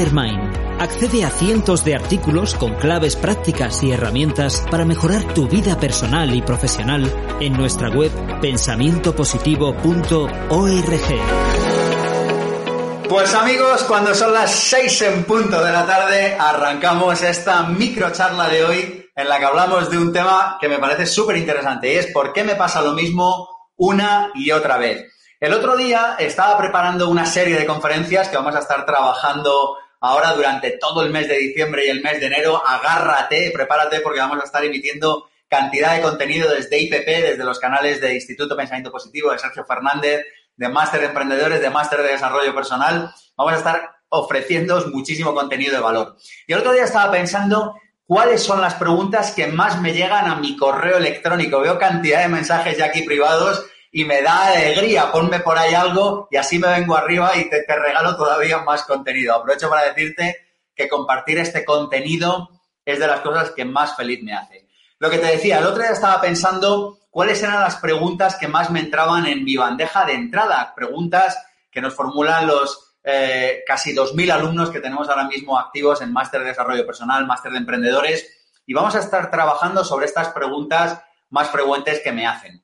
Mastermind. Accede a cientos de artículos con claves prácticas y herramientas para mejorar tu vida personal y profesional en nuestra web pensamientopositivo.org. Pues amigos, cuando son las 6 en punto de la tarde, arrancamos esta micro charla de hoy en la que hablamos de un tema que me parece súper interesante y es por qué me pasa lo mismo una y otra vez. El otro día estaba preparando una serie de conferencias que vamos a estar trabajando ahora durante todo el mes de diciembre y el mes de enero. Agárrate, prepárate porque vamos a estar emitiendo cantidad de contenido desde IPP, desde los canales de Instituto Pensamiento Positivo, de Sergio Fernández, de Máster de Emprendedores, de Máster de Desarrollo Personal. Vamos a estar ofreciendo muchísimo contenido de valor. Y el otro día estaba pensando cuáles son las preguntas que más me llegan a mi correo electrónico. Veo cantidad de mensajes ya aquí privados y me da alegría. Ponme por ahí algo y así me vengo arriba y te, regalo todavía más contenido. Aprovecho para decirte que compartir este contenido es de las cosas que más feliz me hace. Lo que te decía, el otro día estaba pensando cuáles eran las preguntas que más me entraban en mi bandeja de entrada. Preguntas que nos formulan los eh, casi 2.000 alumnos que tenemos ahora mismo activos en Máster de Desarrollo Personal, Máster de Emprendedores. Y vamos a estar trabajando sobre estas preguntas más frecuentes que me hacen.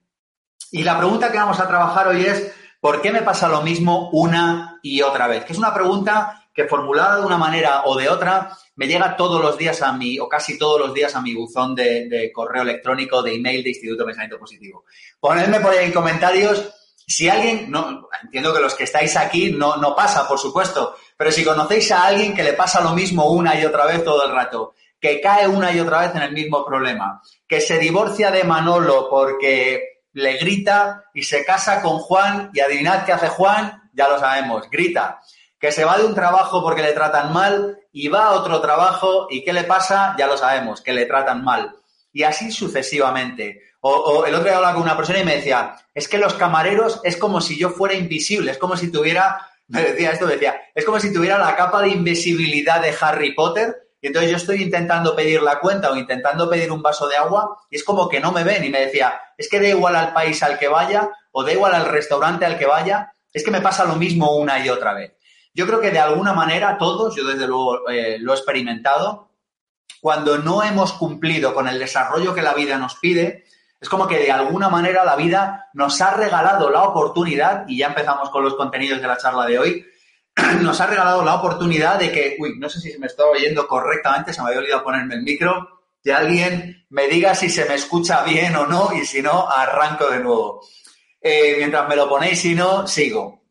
Y la pregunta que vamos a trabajar hoy es, ¿por qué me pasa lo mismo una y otra vez? Que es una pregunta que formulada de una manera o de otra me llega todos los días a mi, o casi todos los días a mi buzón de, correo electrónico, de email de Instituto Pensamiento Positivo. Ponedme por ahí en comentarios si alguien, no, entiendo que los que estáis aquí no, no pasa, por supuesto, pero si conocéis a alguien que le pasa lo mismo una y otra vez todo el rato, que cae una y otra vez en el mismo problema, que se divorcia de Manolo porque le grita y se casa con Juan y adivinad qué hace Juan, ya lo sabemos, grita. Que se va de un trabajo porque le tratan mal y va a otro trabajo y ¿qué le pasa? Ya lo sabemos, que le tratan mal. Y así sucesivamente. O, el otro día hablaba con una persona y me decía, es que los camareros es como si yo fuera invisible, es como si tuviera, me decía esto, me decía, es como si tuviera la capa de invisibilidad de Harry Potter entonces yo estoy intentando pedir la cuenta o intentando pedir un vaso de agua y es como que no me ven y me decía, es que da igual al país al que vaya o da igual al restaurante al que vaya, es que me pasa lo mismo una y otra vez. Yo creo que de alguna manera todos, yo desde luego eh, lo he experimentado, cuando no hemos cumplido con el desarrollo que la vida nos pide, es como que de alguna manera la vida nos ha regalado la oportunidad, y ya empezamos con los contenidos de la charla de hoy, nos ha regalado la oportunidad de que, uy, no sé si se me está oyendo correctamente, se me había olvidado ponerme el micro, que alguien me diga si se me escucha bien o no y si no, arranco de nuevo. Eh, mientras me lo ponéis, si no, sigo.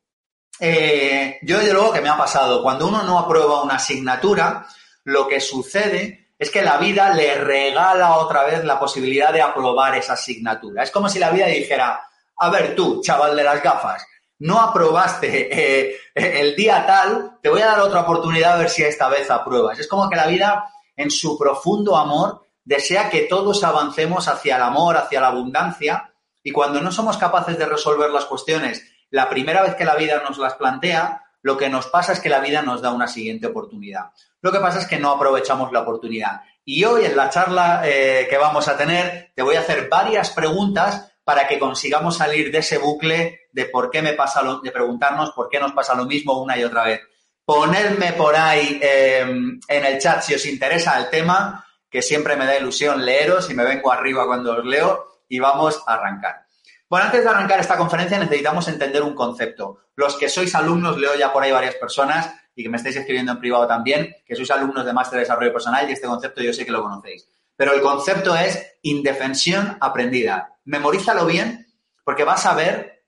Eh, yo, desde luego, que me ha pasado, cuando uno no aprueba una asignatura, lo que sucede es que la vida le regala otra vez la posibilidad de aprobar esa asignatura. Es como si la vida dijera, a ver tú, chaval de las gafas, no aprobaste eh, el día tal, te voy a dar otra oportunidad a ver si esta vez apruebas. Es como que la vida, en su profundo amor, desea que todos avancemos hacia el amor, hacia la abundancia, y cuando no somos capaces de resolver las cuestiones la primera vez que la vida nos las plantea, lo que nos pasa es que la vida nos da una siguiente oportunidad. Lo que pasa es que no aprovechamos la oportunidad. Y hoy en la charla eh, que vamos a tener, te voy a hacer varias preguntas para que consigamos salir de ese bucle de por qué me pasa lo, de preguntarnos por qué nos pasa lo mismo una y otra vez. Ponedme por ahí em, en el chat si os interesa el tema, que siempre me da ilusión leeros y me vengo arriba cuando os leo y vamos a arrancar. Bueno, antes de arrancar esta conferencia necesitamos entender un concepto. Los que sois alumnos, leo ya por ahí varias personas y que me estáis escribiendo en privado también, que sois alumnos de Máster de Desarrollo Personal y este concepto yo sé que lo conocéis. Pero el concepto es indefensión aprendida memorízalo bien porque vas a ver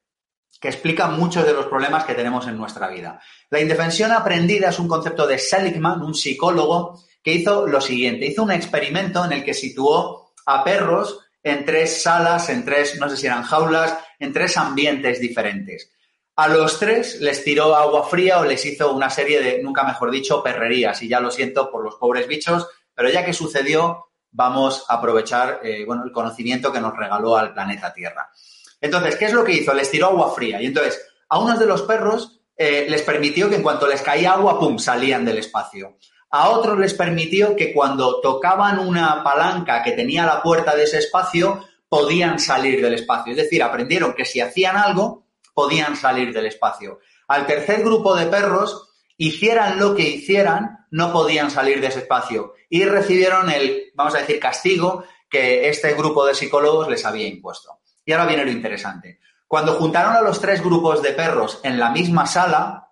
que explica muchos de los problemas que tenemos en nuestra vida. La indefensión aprendida es un concepto de Seligman, un psicólogo, que hizo lo siguiente. Hizo un experimento en el que situó a perros en tres salas, en tres, no sé si eran jaulas, en tres ambientes diferentes. A los tres les tiró agua fría o les hizo una serie de, nunca mejor dicho, perrerías. Y ya lo siento por los pobres bichos, pero ya que sucedió, vamos a aprovechar eh, bueno, el conocimiento que nos regaló al planeta Tierra. Entonces, ¿qué es lo que hizo? Les tiró agua fría. Y entonces, a unos de los perros eh, les permitió que en cuanto les caía agua, ¡pum!, salían del espacio. A otros les permitió que cuando tocaban una palanca que tenía la puerta de ese espacio, podían salir del espacio. Es decir, aprendieron que si hacían algo, podían salir del espacio. Al tercer grupo de perros, hicieran lo que hicieran, no podían salir de ese espacio y recibieron el, vamos a decir, castigo que este grupo de psicólogos les había impuesto. Y ahora viene lo interesante. Cuando juntaron a los tres grupos de perros en la misma sala,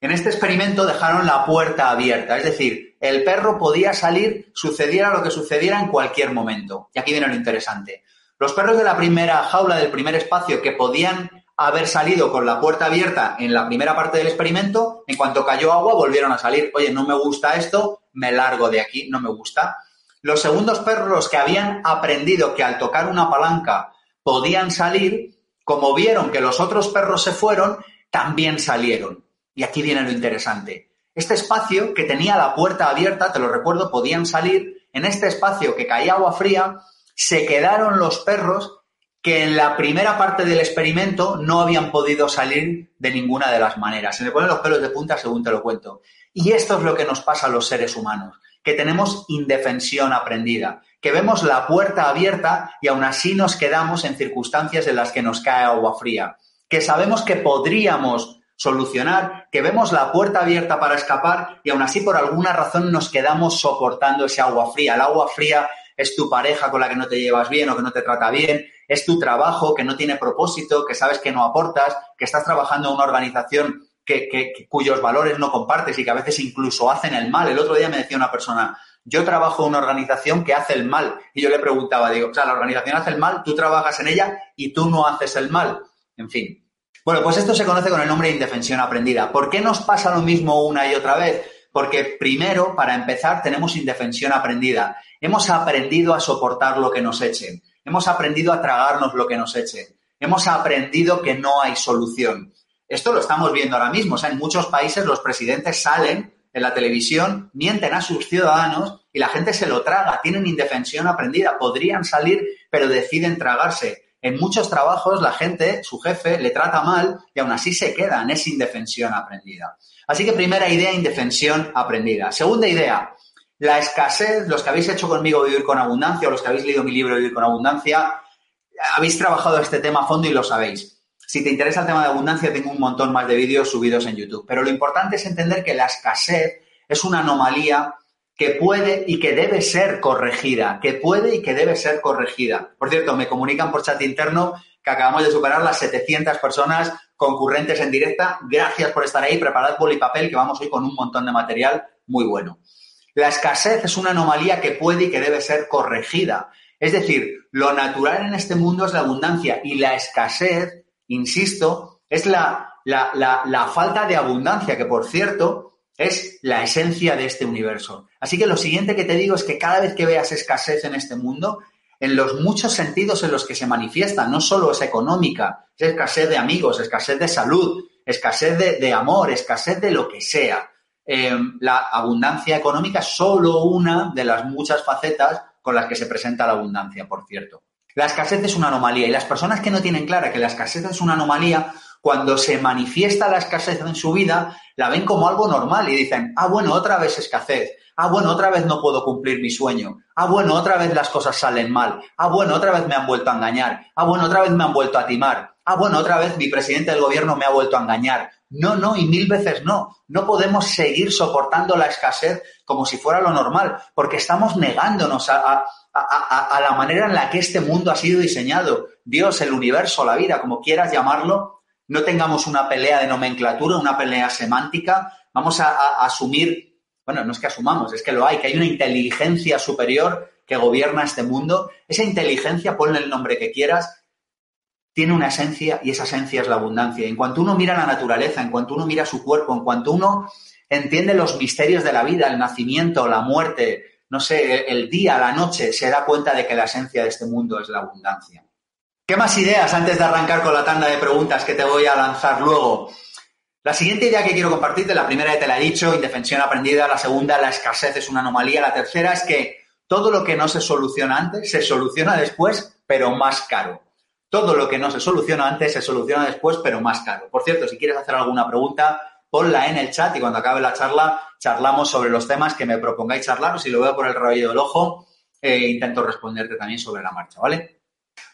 en este experimento dejaron la puerta abierta, es decir, el perro podía salir, sucediera lo que sucediera en cualquier momento. Y aquí viene lo interesante. Los perros de la primera jaula, del primer espacio, que podían haber salido con la puerta abierta en la primera parte del experimento, en cuanto cayó agua volvieron a salir. Oye, no me gusta esto, me largo de aquí, no me gusta. Los segundos perros que habían aprendido que al tocar una palanca podían salir, como vieron que los otros perros se fueron, también salieron. Y aquí viene lo interesante. Este espacio que tenía la puerta abierta, te lo recuerdo, podían salir. En este espacio que caía agua fría, se quedaron los perros que en la primera parte del experimento no habían podido salir de ninguna de las maneras. Se me ponen los pelos de punta según te lo cuento. Y esto es lo que nos pasa a los seres humanos, que tenemos indefensión aprendida, que vemos la puerta abierta y aún así nos quedamos en circunstancias en las que nos cae agua fría, que sabemos que podríamos solucionar, que vemos la puerta abierta para escapar y aún así por alguna razón nos quedamos soportando ese agua fría. El agua fría es tu pareja con la que no te llevas bien o que no te trata bien, es tu trabajo que no tiene propósito, que sabes que no aportas, que estás trabajando en una organización que, cuyos valores no compartes y que a veces incluso hacen el mal. El otro día me decía una persona, yo trabajo en una organización que hace el mal. Y yo le preguntaba, digo, o sea, la organización hace el mal, tú trabajas en ella y tú no haces el mal. En fin. Bueno, pues esto se conoce con el nombre de indefensión aprendida. ¿Por qué nos pasa lo mismo una y otra vez? Porque primero, para empezar, tenemos indefensión aprendida. Hemos aprendido a soportar lo que nos echen. Hemos aprendido a tragarnos lo que nos echen. Hemos aprendido que no hay solución. Esto lo estamos viendo ahora mismo. En muchos países los presidentes salen en la televisión, mienten a sus ciudadanos y la gente se lo traga. Tienen indefensión aprendida. Podrían salir, pero deciden tragarse. En muchos trabajos la gente, su jefe, le trata mal y aún así se quedan. Es indefensión aprendida. Así que primera idea, indefensión aprendida. Segunda idea, la escasez, los que habéis hecho conmigo Vivir con Abundancia o los que habéis leído mi libro Vivir con Abundancia, habéis trabajado este tema a fondo y lo sabéis. Si te interesa el tema de abundancia, tengo un montón más de vídeos subidos en YouTube. Pero lo importante es entender que la escasez es una anomalía que puede y que debe ser corregida, que puede y que debe ser corregida. Por cierto, me comunican por chat interno que acabamos de superar las 700 personas concurrentes en directa. Gracias por estar ahí. Preparad boli y papel que vamos hoy con un montón de material muy bueno. La escasez es una anomalía que puede y que debe ser corregida. Es decir, lo natural en este mundo es la abundancia y la escasez, insisto, es la, falta de abundancia, que por cierto es la esencia de este universo. Así que lo siguiente que te digo es que cada vez que veas escasez en este mundo, en los muchos sentidos en los que se manifiesta, no solo es económica, es escasez de amigos, escasez de salud, escasez de amor, escasez de lo que sea. Em, la abundancia económica es solo una de las muchas facetas con las que se presenta la abundancia, por cierto. La escasez es una anomalía y las personas que no tienen clara que la escasez es una anomalía, cuando se manifiesta la escasez en su vida, la ven como algo normal y dicen, ah, bueno, otra vez escasez, ah, bueno, otra vez no puedo cumplir mi sueño, ah, bueno, otra vez las cosas salen mal, ah, bueno, otra vez me han vuelto a engañar, ah, bueno, otra vez me han vuelto a timar, ah, bueno, otra vez mi presidente del gobierno me ha vuelto a engañar, no, no, y mil veces no. No podemos seguir soportando la escasez como si fuera lo normal, porque estamos negándonos a, la manera en la que este mundo ha sido diseñado. Dios, el universo, la vida, como quieras llamarlo, no tengamos una pelea de nomenclatura, una pelea semántica. Vamos a asumir, bueno, no es que asumamos, es que lo hay, que hay una inteligencia superior que gobierna este mundo. Esa inteligencia, ponle el nombre que quieras, tiene una esencia y esa esencia es la abundancia. En cuanto uno mira la naturaleza, en cuanto uno mira su cuerpo, en cuanto uno entiende los misterios de la vida, el nacimiento, la muerte, no sé, el día, la noche, se da cuenta de que la esencia de este mundo es la abundancia. ¿Qué más ideas antes de arrancar con la tanda de preguntas que te voy a lanzar luego? La siguiente idea que quiero compartirte, la primera ya te la he dicho, indefensión aprendida, la segunda, la escasez es una anomalía, la tercera es que todo lo que no se soluciona antes se soluciona después, pero más caro. Todo lo que no se soluciona antes se soluciona después, pero más caro. Por cierto, si quieres hacer alguna pregunta, ponla en el chat y cuando acabe la charla charlamos sobre los temas que me propongáis charlar si lo veo por el rabillo del ojo, eh, intento responderte también sobre la marcha, ¿vale?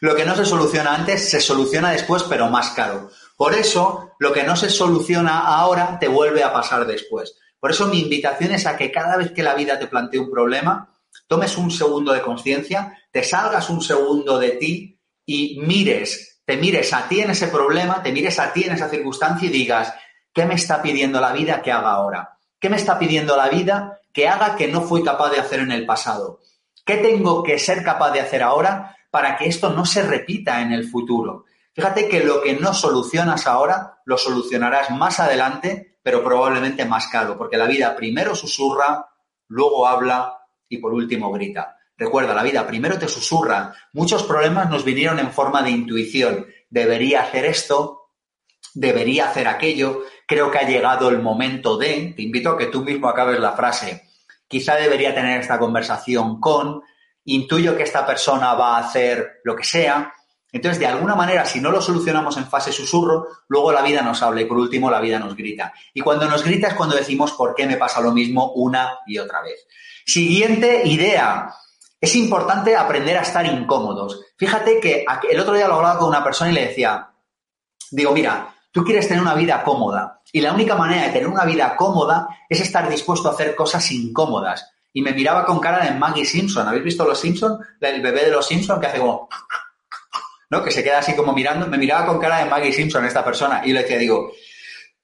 Lo que no se soluciona antes se soluciona después, pero más caro. Por eso, lo que no se soluciona ahora te vuelve a pasar después. Por eso mi invitación es a que cada vez que la vida te plantee un problema, tomes un segundo de conciencia, te salgas un segundo de ti y mires, te mires a ti en ese problema, te mires a ti en esa circunstancia y digas, ¿qué me está pidiendo la vida que haga ahora? ¿Qué me está pidiendo la vida que haga que no fui capaz de hacer en el pasado? ¿Qué tengo que ser capaz de hacer ahora para que esto no se repita en el futuro. Fíjate que lo que no solucionas ahora, lo solucionarás más adelante, pero probablemente más caro, porque la vida primero susurra, luego habla y por último grita. Recuerda, la vida primero te susurra. Muchos problemas nos vinieron en forma de intuición. Debería hacer esto, debería hacer aquello, creo que ha llegado el momento de, te invito a que tú mismo acabes la frase, quizá debería tener esta conversación con, intuyo que esta persona va a hacer lo que sea. Entonces, de alguna manera, si no lo solucionamos en fase susurro, luego la vida nos habla y por último la vida nos grita. Y cuando nos grita es cuando decimos por qué me pasa lo mismo una y otra vez. Siguiente idea. Es importante aprender a estar incómodos. Fíjate que el otro día lo hablaba con una persona y le decía, digo, mira, tú quieres tener una vida cómoda y la única manera de tener una vida cómoda es estar dispuesto a hacer cosas incómodas y me miraba con cara de Maggie Simpson. ¿Habéis visto los Simpson? El bebé de los Simpson que hace como... ¿No? Que se queda así como mirando. Me miraba con cara de Maggie Simpson esta persona y le decía, digo,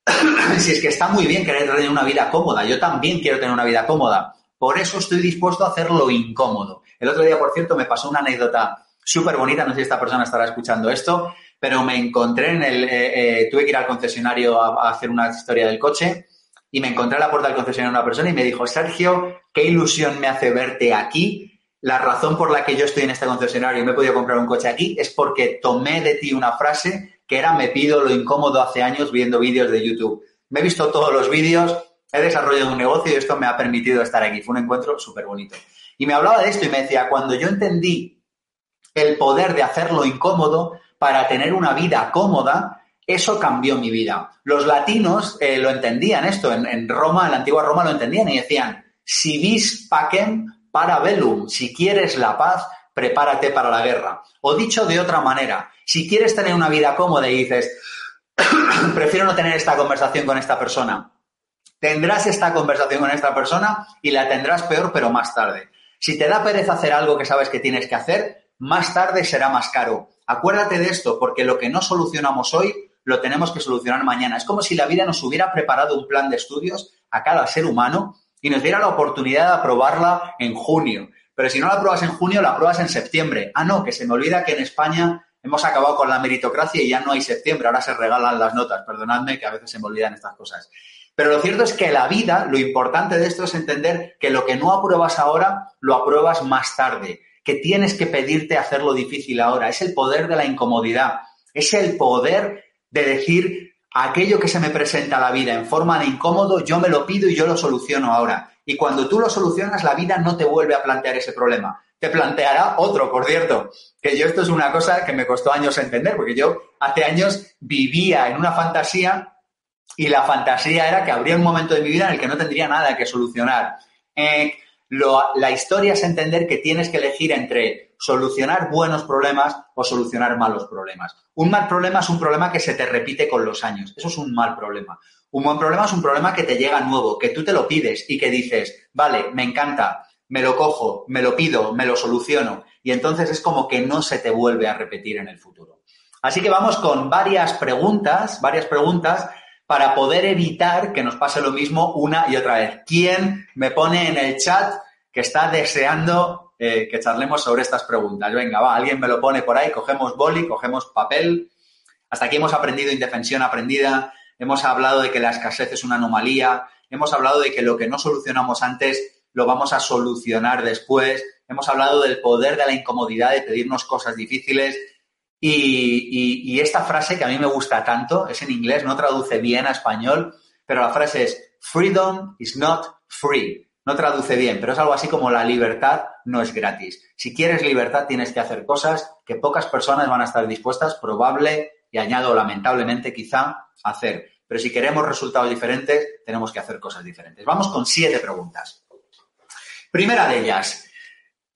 si es que está muy bien querer tener una vida cómoda, yo también quiero tener una vida cómoda. Por eso estoy dispuesto a hacerlo incómodo. El otro día, por cierto, me pasó una anécdota súper bonita, no sé si esta persona estará escuchando esto, pero me encontré en el... Eh, eh, tuve que ir al concesionario a, hacer una historia del coche y me encontré a la puerta del concesionario una persona y me dijo, Sergio, qué ilusión me hace verte aquí. La razón por la que yo estoy en este concesionario y me he podido comprar un coche aquí es porque tomé de ti una frase que era me pido lo incómodo hace años viendo vídeos de YouTube. Me he visto todos los vídeos, he desarrollado un negocio y esto me ha permitido estar aquí. Fue un encuentro súper bonito. Y me hablaba de esto y me decía, cuando yo entendí el poder de hacerlo incómodo para tener una vida cómoda, eso cambió mi vida. Los latinos eh, lo entendían esto, en, Roma, en la antigua Roma lo entendían y decían, si vis pacem para bellum, si quieres la paz, prepárate para la guerra. O dicho de otra manera, si quieres tener una vida cómoda y dices, prefiero no tener esta conversación con esta persona, tendrás esta conversación con esta persona y la tendrás peor, pero más tarde. Si te da pereza hacer algo que sabes que tienes que hacer, más tarde será más caro. Acuérdate de esto, porque lo que no solucionamos hoy lo tenemos que solucionar mañana. Es como si la vida nos hubiera preparado un plan de estudios a cada ser humano y nos diera la oportunidad de aprobarla en junio. Pero si no la apruebas en junio, la apruebas en septiembre. Ah, no, que se me olvida que en España hemos acabado con la meritocracia y ya no hay septiembre, ahora se regalan las notas. Perdonadme que a veces se me olvidan estas cosas. Pero lo cierto es que la vida, lo importante de esto es entender que lo que no apruebas ahora, lo apruebas más tarde, que tienes que pedirte hacerlo difícil ahora. Es el poder de la incomodidad, es el poder de decir aquello que se me presenta a la vida en forma de incómodo, yo me lo pido y yo lo soluciono ahora. Y cuando tú lo solucionas, la vida no te vuelve a plantear ese problema. Te planteará otro, por cierto. Que yo esto es una cosa que me costó años entender, porque yo hace años vivía en una fantasía y la fantasía era que habría un momento de mi vida en el que no tendría nada que solucionar. Eh, la historia es entender que tienes que elegir entre solucionar buenos problemas o solucionar malos problemas. Un mal problema es un problema que se te repite con los años. Eso es un mal problema. Un buen problema es un problema que te llega nuevo, que tú te lo pides y que dices, vale, me encanta, me lo cojo, me lo pido, me lo soluciono. Y entonces es como que no se te vuelve a repetir en el futuro. Así que vamos con varias preguntas, varias preguntas para poder evitar que nos pase lo mismo una y otra vez. ¿Quién me pone en el chat que está deseando eh, que charlemos sobre estas preguntas? Venga, va, alguien me lo pone por ahí, cogemos boli, cogemos papel. Hasta aquí hemos aprendido indefensión aprendida, hemos hablado de que la escasez es una anomalía, hemos hablado de que lo que no solucionamos antes lo vamos a solucionar después, hemos hablado del poder de la incomodidad de pedirnos cosas difíciles Y, esta frase que a mí me gusta tanto, es en inglés, no traduce bien a español, pero la frase es, freedom is not free. No traduce bien, pero es algo así como la libertad no es gratis. Si quieres libertad, tienes que hacer cosas que pocas personas van a estar dispuestas, probable, y añado lamentablemente quizá, a hacer. Pero si queremos resultados diferentes, tenemos que hacer cosas diferentes. Vamos con siete preguntas. Primera de ellas,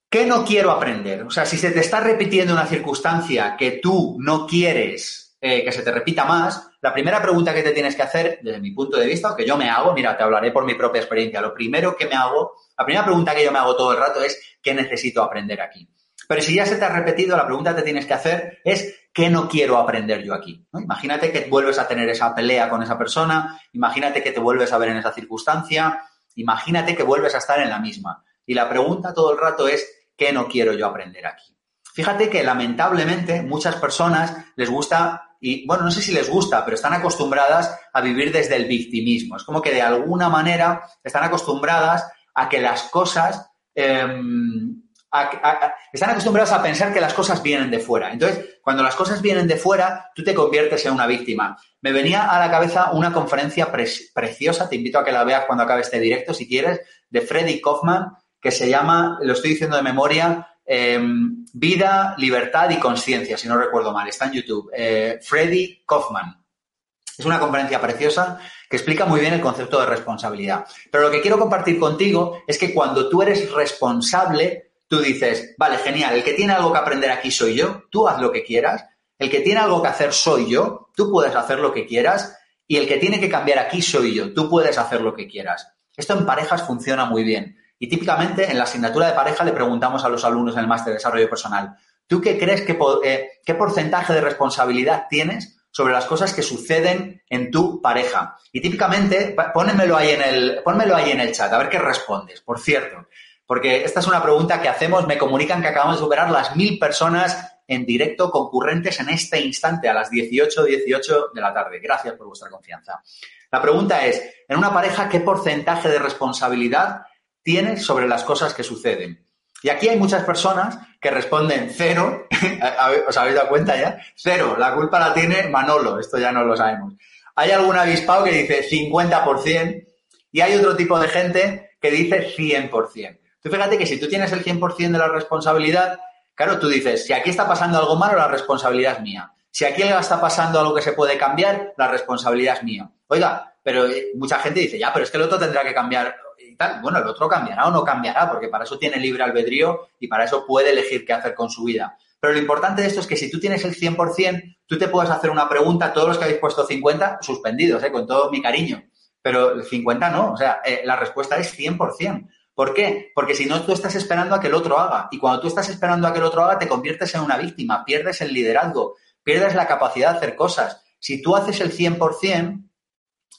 ¿qué no quiero aprender? O sea, si se te está repitiendo una circunstancia que tú no quieres eh, que se te repita más, la primera pregunta que te tienes que hacer, desde mi punto de vista, o que yo me hago, mira, te hablaré por mi propia experiencia, lo primero que me hago, la primera pregunta que yo me hago todo el rato es, ¿qué necesito aprender aquí? Pero si ya se te ha repetido, la pregunta que te tienes que hacer es, ¿qué no quiero aprender yo aquí? Imagínate que vuelves a tener esa pelea con esa persona, imagínate que te vuelves a ver en esa circunstancia, imagínate que vuelves a estar en la misma. Y la pregunta todo el rato es, ¿qué no quiero yo aprender aquí? Fíjate que lamentablemente muchas personas les gusta, y bueno, no sé si les gusta, pero están acostumbradas a vivir desde el victimismo. Es como que de alguna manera están acostumbradas a que las cosas, em, están acostumbradas a pensar que las cosas vienen de fuera. Entonces, cuando las cosas vienen de fuera, tú te conviertes en una víctima. Me venía a la cabeza una conferencia preciosa, te invito a que la veas cuando acabe este directo, si quieres, de Freddy Kaufman, que se llama, lo estoy diciendo de memoria, em, Vida, Libertad y Conciencia, si no recuerdo mal. Está en YouTube. Eh, Freddy Kaufman. Es una conferencia preciosa que explica muy bien el concepto de responsabilidad. Pero lo que quiero compartir contigo es que cuando tú eres responsable, tú dices, vale, genial, el que tiene algo que aprender aquí soy yo, tú haz lo que quieras, el que tiene algo que hacer soy yo, tú puedes hacer lo que quieras, y el que tiene que cambiar aquí soy yo, tú puedes hacer lo que quieras. Esto en parejas funciona muy bien. Y típicamente en la asignatura de pareja le preguntamos a los alumnos en el máster de desarrollo personal, ¿tú qué crees eh, qué porcentaje de responsabilidad tienes sobre las cosas que suceden en tu pareja? Y típicamente, pónmelo ahí en el, en el chat, a ver qué respondes. Por cierto, porque esta es una pregunta que hacemos, me comunican que acabamos de superar las mil personas en directo concurrentes en este instante a las 18, 18 de la tarde. Gracias por vuestra confianza. La pregunta es, en una pareja, ¿qué porcentaje de responsabilidad tienes sobre las cosas que suceden. Y aquí hay muchas personas que responden cero, ¿os habéis dado cuenta ya? Cero, la culpa la tiene Manolo, esto ya no lo sabemos. Hay algún avispado que dice 50% y hay otro tipo de gente que dice 100%. Tú fíjate que si tú tienes el 100% de la responsabilidad, claro, tú dices, si aquí está pasando algo malo, la responsabilidad es mía. Si aquí está pasando algo que se puede cambiar, la responsabilidad es mía. Oiga, pero eh, mucha gente dice, ya, pero es que el otro tendrá que cambiar bueno, el otro cambiará o no cambiará, porque para eso tiene libre albedrío y para eso puede elegir qué hacer con su vida. Pero lo importante de esto es que si tú tienes el 100%, tú te puedes hacer una pregunta, todos los que habéis puesto 50, suspendidos, ¿eh? con todo mi cariño. Pero el 50 no, o sea, eh, la respuesta es 100%. ¿Por qué? Porque si no, tú estás esperando a que el otro haga. Y cuando tú estás esperando a que el otro haga, te conviertes en una víctima, pierdes el liderazgo, pierdes la capacidad de hacer cosas. Si tú haces el 100%,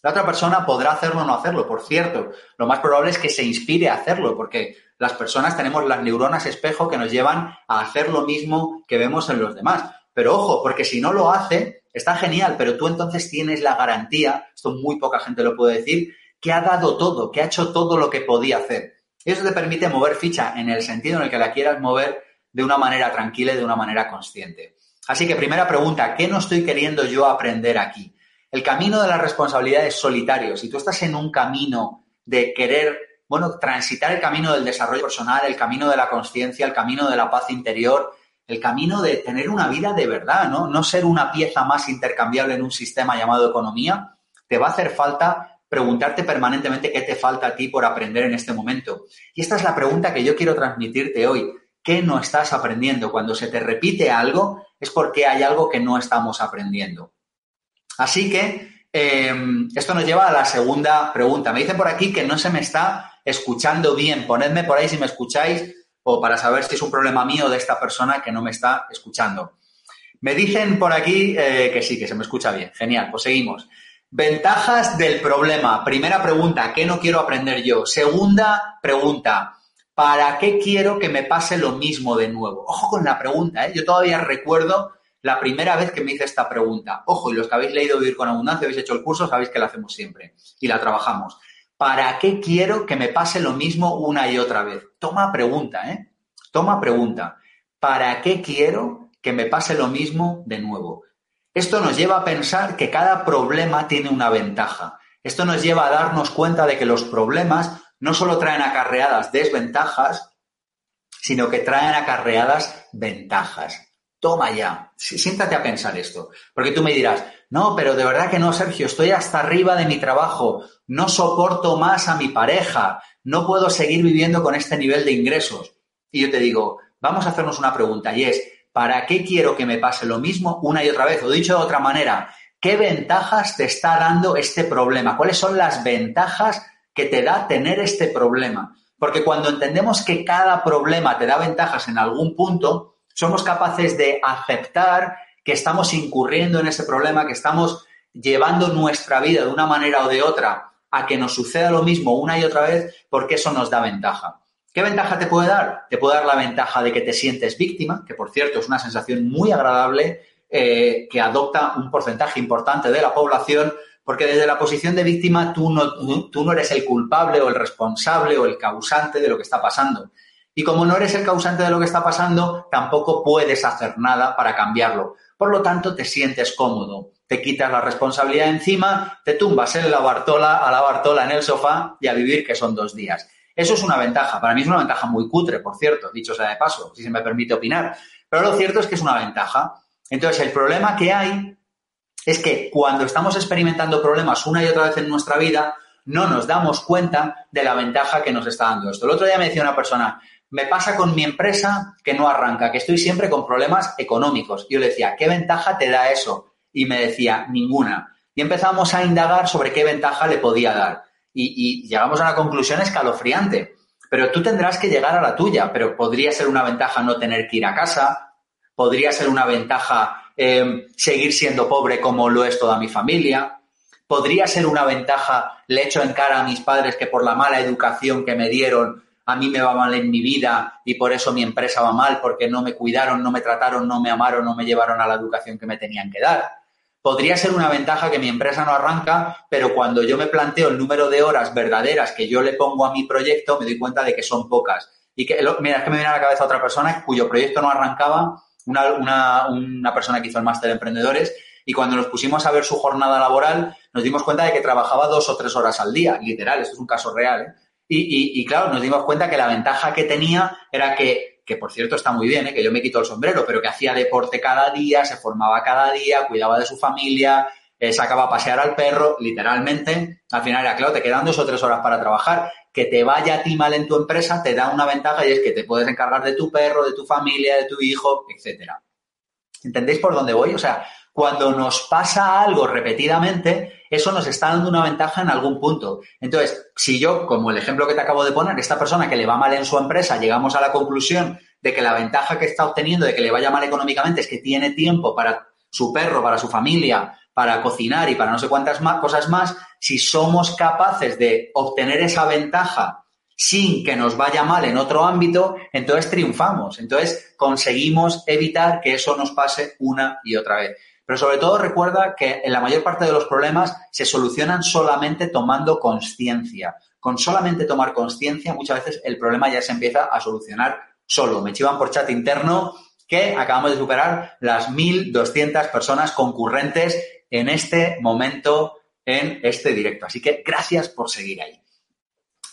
la otra persona podrá hacerlo o no hacerlo. Por cierto, lo más probable es que se inspire a hacerlo, porque las personas tenemos las neuronas espejo que nos llevan a hacer lo mismo que vemos en los demás. Pero ojo, porque si no lo hace, está genial, pero tú entonces tienes la garantía, esto muy poca gente lo puede decir, que ha dado todo, que ha hecho todo lo que podía hacer. Eso te permite mover ficha en el sentido en el que la quieras mover de una manera tranquila y de una manera consciente. Así que primera pregunta, ¿qué no estoy queriendo yo aprender aquí? El camino de la responsabilidad es solitario. Si tú estás en un camino de querer, bueno, transitar el camino del desarrollo personal, el camino de la conciencia, el camino de la paz interior, el camino de tener una vida de verdad, ¿no? No ser una pieza más intercambiable en un sistema llamado economía, te va a hacer falta preguntarte permanentemente qué te falta a ti por aprender en este momento. Y esta es la pregunta que yo quiero transmitirte hoy. ¿Qué no estás aprendiendo? Cuando se te repite algo es porque hay algo que no estamos aprendiendo. Así que em, esto nos lleva a la segunda pregunta. Me dicen por aquí que no se me está escuchando bien. Ponedme por ahí si me escucháis o para saber si es un problema mío de esta persona que no me está escuchando. Me dicen por aquí eh, que sí, que se me escucha bien. Genial, pues seguimos. Ventajas del problema. Primera pregunta, ¿qué no quiero aprender yo? Segunda pregunta, ¿para qué quiero que me pase lo mismo de nuevo? Ojo con la pregunta, ¿eh? Yo todavía recuerdo la primera vez que me hice esta pregunta. Ojo, y los que habéis leído Vivir con Abundancia, habéis hecho el curso, sabéis que la hacemos siempre y la trabajamos. ¿Para qué quiero que me pase lo mismo una y otra vez? Toma pregunta, ¿eh? Toma pregunta. ¿Para qué quiero que me pase lo mismo de nuevo. Esto nos lleva a pensar que cada problema tiene una ventaja. Esto nos lleva a darnos cuenta de que los problemas no solo traen acarreadas desventajas, sino que traen acarreadas ventajas. Toma ya, siéntate a pensar esto, porque tú me dirás, no, pero de verdad que no, Sergio, estoy hasta arriba de mi trabajo, no soporto más a mi pareja, no puedo seguir viviendo con este nivel de ingresos. Y yo te digo, vamos a hacernos una pregunta y es, ¿para qué quiero que me pase lo mismo una y otra vez? O dicho de otra manera, ¿qué ventajas te está dando este problema? ¿Cuáles son las ventajas que te da tener este problema? Porque cuando entendemos que cada problema te da ventajas en algún punto, somos capaces de aceptar que estamos incurriendo en ese problema, que estamos llevando nuestra vida de una manera o de otra a que nos suceda lo mismo una y otra vez, porque eso nos da ventaja. ¿Qué ventaja te puede dar? Te puede dar la ventaja de que te sientes víctima, que por cierto es una sensación muy agradable eh, que adopta un porcentaje importante de la población, porque desde la posición de víctima tú no, tú no eres el culpable o el responsable o el causante de lo que está pasando. Y como no eres el causante de lo que está pasando, tampoco puedes hacer nada para cambiarlo. Por lo tanto, te sientes cómodo, te quitas la responsabilidad encima, te tumbas en la Bartola, a la Bartola en el sofá y a vivir que son dos días. Eso es una ventaja. Para mí es una ventaja muy cutre, por cierto, dicho sea de paso, si se me permite opinar. Pero lo cierto es que es una ventaja. Entonces, el problema que hay es que cuando estamos experimentando problemas una y otra vez en nuestra vida, no nos damos cuenta de la ventaja que nos está dando esto. El otro día me decía una persona, me pasa con mi empresa que no arranca, que estoy siempre con problemas económicos. Yo le decía, ¿qué ventaja te da eso? Y me decía, ninguna. Y empezamos a indagar sobre qué ventaja le podía dar. Y, llegamos a una conclusión escalofriante. Pero tú tendrás que llegar a la tuya, pero podría ser una ventaja no tener que ir a casa, podría ser una ventaja eh, seguir siendo pobre como lo es toda mi familia, podría ser una ventaja le echo en cara a mis padres que por la mala educación que me dieron a mí me va mal en mi vida y por eso mi empresa va mal, porque no me cuidaron, no me trataron, no me amaron, no me llevaron a la educación que me tenían que dar. Podría ser una ventaja que mi empresa no arranca, pero cuando yo me planteo el número de horas verdaderas que yo le pongo a mi proyecto, me doy cuenta de que son pocas. Y que, mira, es que me viene a la cabeza otra persona cuyo proyecto no arrancaba, una, una, una persona que hizo el máster de emprendedores, y cuando nos pusimos a ver su jornada laboral, nos dimos cuenta de que trabajaba dos o tres horas al día, literal, esto es un caso real, ¿eh? Y, claro, nos dimos cuenta que la ventaja que tenía era que, que por cierto está muy bien, ¿eh? que yo me quito el sombrero, pero que hacía deporte cada día, se formaba cada día, cuidaba de su familia, eh, sacaba a pasear al perro, literalmente. Al final era, claro, te quedan dos o tres horas para trabajar. Que te vaya a ti mal en tu empresa te da una ventaja y es que te puedes encargar de tu perro, de tu familia, de tu hijo, etcétera. ¿Entendéis por dónde voy? O sea, cuando nos pasa algo repetidamente, eso nos está dando una ventaja en algún punto. Entonces, si yo, como el ejemplo que te acabo de poner, esta persona que le va mal en su empresa, llegamos a la conclusión de que la ventaja que está obteniendo de que le vaya mal económicamente es que tiene tiempo para su perro, para su familia, para cocinar y para no sé cuántas cosas más, si somos capaces de obtener esa ventaja sin que nos vaya mal en otro ámbito, entonces triunfamos. Entonces conseguimos evitar que eso nos pase una y otra vez. Pero sobre todo recuerda que en la mayor parte de los problemas se solucionan solamente tomando conciencia. Con solamente tomar conciencia, muchas veces el problema ya se empieza a solucionar solo. Me chivan por chat interno que acabamos de superar las 1.200 personas concurrentes en este momento en este directo. Así que gracias por seguir ahí.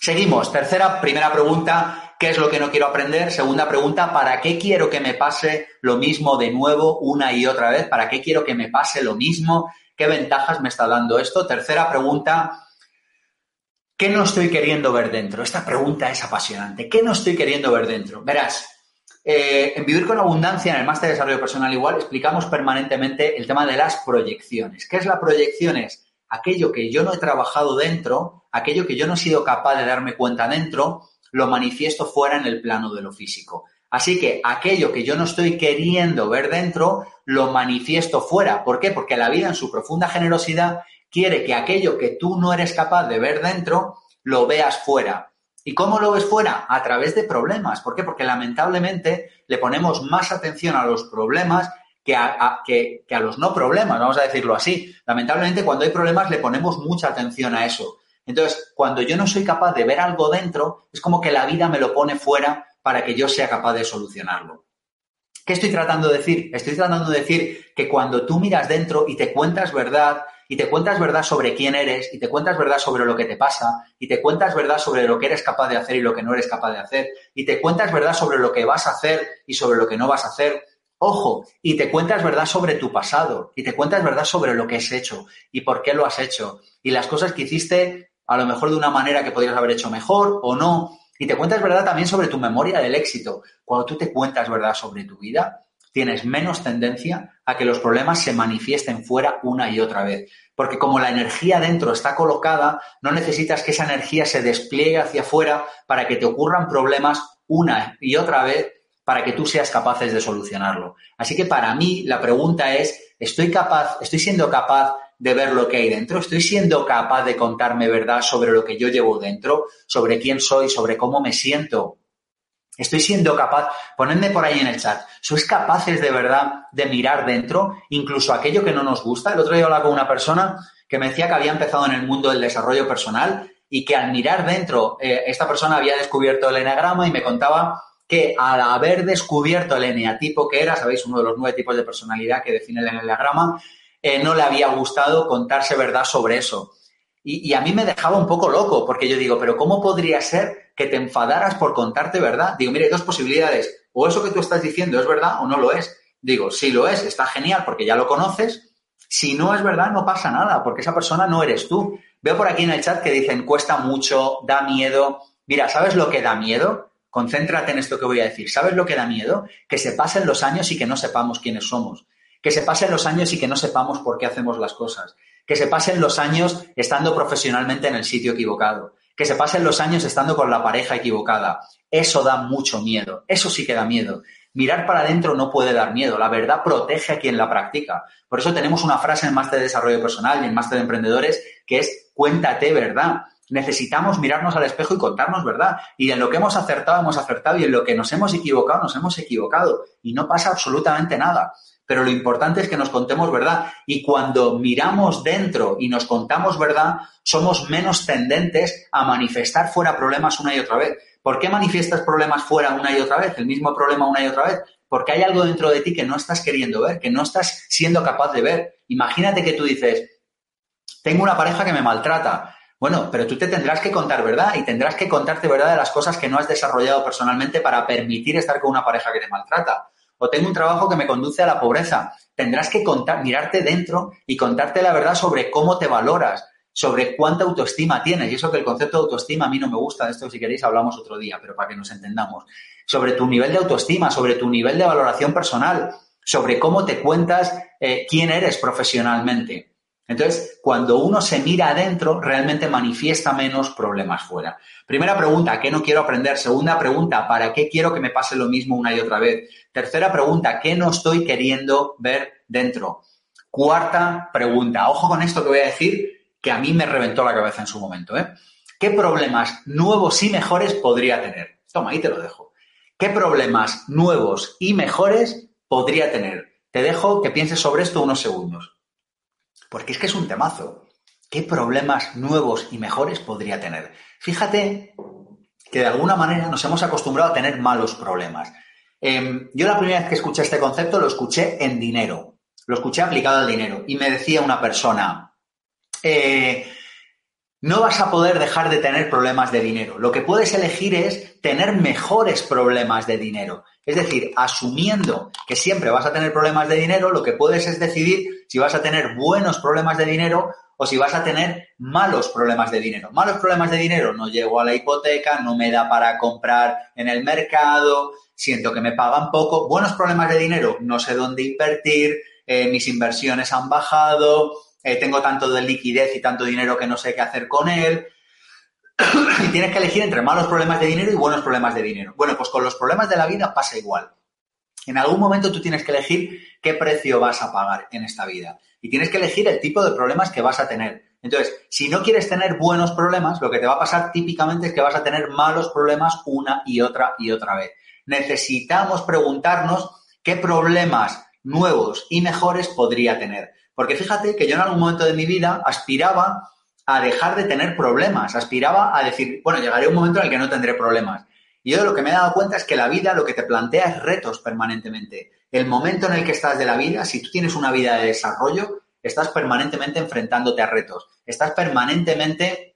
Seguimos. Tercera, primera pregunta, ¿qué es lo que no quiero aprender? Segunda pregunta, ¿para qué quiero que me pase lo mismo de nuevo una y otra vez? ¿Para qué quiero que me pase lo mismo? ¿Qué ventajas me está dando esto? Tercera pregunta, ¿qué no estoy queriendo ver dentro? Esta pregunta es apasionante. ¿Qué no estoy queriendo ver dentro? Verás, eh, en Vivir con Abundancia, en el Máster de Desarrollo Personal igual, explicamos permanentemente el tema de las proyecciones. ¿Qué es la proyección? Es aquello que yo no he trabajado dentro aquello que yo no he sido capaz de darme cuenta dentro, lo manifiesto fuera en el plano de lo físico. Así que aquello que yo no estoy queriendo ver dentro, lo manifiesto fuera. ¿Por qué? Porque la vida en su profunda generosidad quiere que aquello que tú no eres capaz de ver dentro, lo veas fuera. ¿Y cómo lo ves fuera? A través de problemas. ¿Por qué? Porque lamentablemente le ponemos más atención a los problemas que a, que a, los no problemas, vamos a decirlo así. Lamentablemente cuando hay problemas le ponemos mucha atención a eso. Entonces, cuando yo no soy capaz de ver algo dentro, es como que la vida me lo pone fuera para que yo sea capaz de solucionarlo. ¿Qué estoy tratando de decir? Estoy tratando de decir que cuando tú miras dentro y te cuentas verdad, y te cuentas verdad sobre quién eres, y te cuentas verdad sobre lo que te pasa, y te cuentas verdad sobre lo que eres capaz de hacer y lo que no eres capaz de hacer, y te cuentas verdad sobre lo que vas a hacer y sobre lo que no vas a hacer, ojo, y te cuentas verdad sobre tu pasado, y te cuentas verdad sobre lo que has hecho y por qué lo has hecho, y las cosas que hiciste a lo mejor de una manera que podrías haber hecho mejor o no, y te cuentas verdad también sobre tu memoria del éxito. Cuando tú te cuentas verdad sobre tu vida, tienes menos tendencia a que los problemas se manifiesten fuera una y otra vez. Porque como la energía dentro está colocada, no necesitas que esa energía se despliegue hacia afuera para que te ocurran problemas una y otra vez para que tú seas capaces de solucionarlo. Así que para mí la pregunta es, ¿estoy capaz, estoy siendo capaz de ver lo que hay dentro? ¿Estoy siendo capaz de contarme verdad sobre lo que yo llevo dentro, sobre quién soy, sobre cómo me siento? Estoy siendo capaz, ponedme por ahí en el chat, ¿sois capaces de verdad de mirar dentro, incluso aquello que no nos gusta? El otro día hablaba con una persona que me decía que había empezado en el mundo del desarrollo personal y que al mirar dentro, eh, esta persona había descubierto el enagrama y me contaba que al haber descubierto el eneatipo que era, sabéis, uno de los nueve tipos de personalidad que define el eneagrama, eh, no le había gustado contarse verdad sobre eso. Y, a mí me dejaba un poco loco, porque yo digo, pero ¿cómo podría ser que te enfadaras por contarte verdad? Digo, mire, hay dos posibilidades. O eso que tú estás diciendo es verdad o no lo es. Digo, si lo es, está genial porque ya lo conoces. Si no es verdad, no pasa nada, porque esa persona no eres tú. Veo por aquí en el chat que dicen, cuesta mucho, da miedo. Mira, ¿sabes lo que da miedo? Concéntrate en esto que voy a decir. ¿Sabes lo que da miedo? Que se pasen los años y que no sepamos quiénes somos. Que se pasen los años y que no sepamos por qué hacemos las cosas que se pasen los años estando profesionalmente en el sitio equivocado, que se pasen los años estando con la pareja equivocada. Eso da mucho miedo, eso sí que da miedo. Mirar para adentro no puede dar miedo, la verdad protege a quien la practica. Por eso tenemos una frase en Máster de Desarrollo Personal y en Máster de Emprendedores que es cuéntate verdad. Necesitamos mirarnos al espejo y contarnos verdad. Y en lo que hemos acertado, hemos acertado. Y en lo que nos hemos equivocado, nos hemos equivocado. Y no pasa absolutamente nada pero lo importante es que nos contemos verdad. Y cuando miramos dentro y nos contamos verdad, somos menos tendentes a manifestar fuera problemas una y otra vez. ¿Por qué manifiestas problemas fuera una y otra vez? El mismo problema una y otra vez. Porque hay algo dentro de ti que no estás queriendo ver, que no estás siendo capaz de ver. Imagínate que tú dices, tengo una pareja que me maltrata. Bueno, pero tú te tendrás que contar verdad y tendrás que contarte verdad de las cosas que no has desarrollado personalmente para permitir estar con una pareja que te maltrata o tengo un trabajo que me conduce a la pobreza. Tendrás que contar, mirarte dentro y contarte la verdad sobre cómo te valoras, sobre cuánta autoestima tienes. Y eso que el concepto de autoestima a mí no me gusta, de esto si queréis hablamos otro día, pero para que nos entendamos. Sobre tu nivel de autoestima, sobre tu nivel de valoración personal, sobre cómo te cuentas eh, quién eres profesionalmente. Entonces, cuando uno se mira adentro, realmente manifiesta menos problemas fuera. Primera pregunta, ¿qué no quiero aprender? Segunda pregunta, ¿para qué quiero que me pase lo mismo una y otra vez? Tercera pregunta, ¿qué no estoy queriendo ver dentro? Cuarta pregunta, ojo con esto que voy a decir, que a mí me reventó la cabeza en su momento. ¿eh? ¿Qué problemas nuevos y mejores podría tener? Toma, ahí te lo dejo. ¿Qué problemas nuevos y mejores podría tener? Te dejo que pienses sobre esto unos segundos. Porque es que es un temazo. ¿Qué problemas nuevos y mejores podría tener? Fíjate que de alguna manera nos hemos acostumbrado a tener malos problemas. Em, yo la primera vez que escuché este concepto lo escuché en dinero, lo escuché aplicado al dinero y me decía una persona, eh, no vas a poder dejar de tener problemas de dinero. Lo que puedes elegir es tener mejores problemas de dinero. Es decir, asumiendo que siempre vas a tener problemas de dinero, lo que puedes es decidir si vas a tener buenos problemas de dinero o si vas a tener malos problemas de dinero. Malos problemas de dinero, no llego a la hipoteca, no me da para comprar en el mercado, siento que me pagan poco. Buenos problemas de dinero, no sé dónde invertir, eh, mis inversiones han bajado, eh, tengo tanto de liquidez y tanto dinero que no sé qué hacer con él. Y tienes que elegir entre malos problemas de dinero y buenos problemas de dinero. Bueno, pues con los problemas de la vida pasa igual. En algún momento tú tienes que elegir qué precio vas a pagar en esta vida. Y tienes que elegir el tipo de problemas que vas a tener. Entonces, si no quieres tener buenos problemas, lo que te va a pasar típicamente es que vas a tener malos problemas una y otra y otra vez. Necesitamos preguntarnos qué problemas nuevos y mejores podría tener. Porque fíjate que yo en algún momento de mi vida aspiraba a dejar de tener problemas. Aspiraba a decir, bueno, llegaré un momento en el que no tendré problemas. Y yo lo que me he dado cuenta es que la vida lo que te plantea es retos permanentemente. El momento en el que estás de la vida, si tú tienes una vida de desarrollo, estás permanentemente enfrentándote a retos. Estás permanentemente,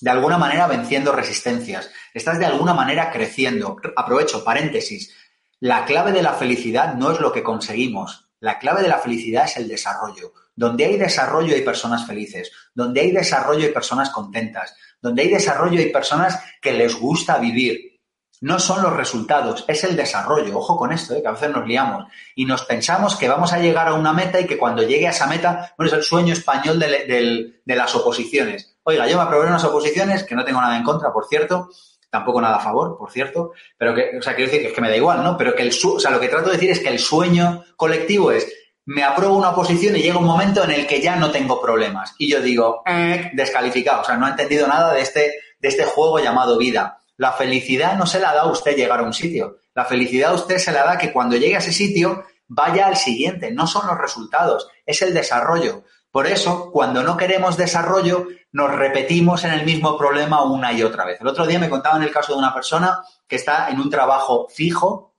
de alguna manera, venciendo resistencias. Estás de alguna manera creciendo. Aprovecho, paréntesis. La clave de la felicidad no es lo que conseguimos. La clave de la felicidad es el desarrollo. Donde hay desarrollo hay personas felices. Donde hay desarrollo hay personas contentas. Donde hay desarrollo hay personas que les gusta vivir. No son los resultados, es el desarrollo. Ojo con esto, ¿eh? que a veces nos liamos. Y nos pensamos que vamos a llegar a una meta y que cuando llegue a esa meta, bueno, es el sueño español de, las oposiciones. Oiga, yo me aprobé unas oposiciones, que no tengo nada en contra, por cierto, tampoco nada a favor, por cierto, pero que, o sea, quiero decir que es que me da igual, ¿no? Pero que el, o sea, lo que trato de decir es que el sueño colectivo es, me apruebo una oposición y llega un momento en el que ya no tengo problemas. Y yo digo, eh, descalificado, o sea, no ha entendido nada de este, de este juego llamado vida. La felicidad no se la da a usted llegar a un sitio. La felicidad a usted se la da que cuando llegue a ese sitio vaya al siguiente. No son los resultados, es el desarrollo. Por eso, cuando no queremos desarrollo, nos repetimos en el mismo problema una y otra vez. El otro día me contaban el caso de una persona que está en un trabajo fijo,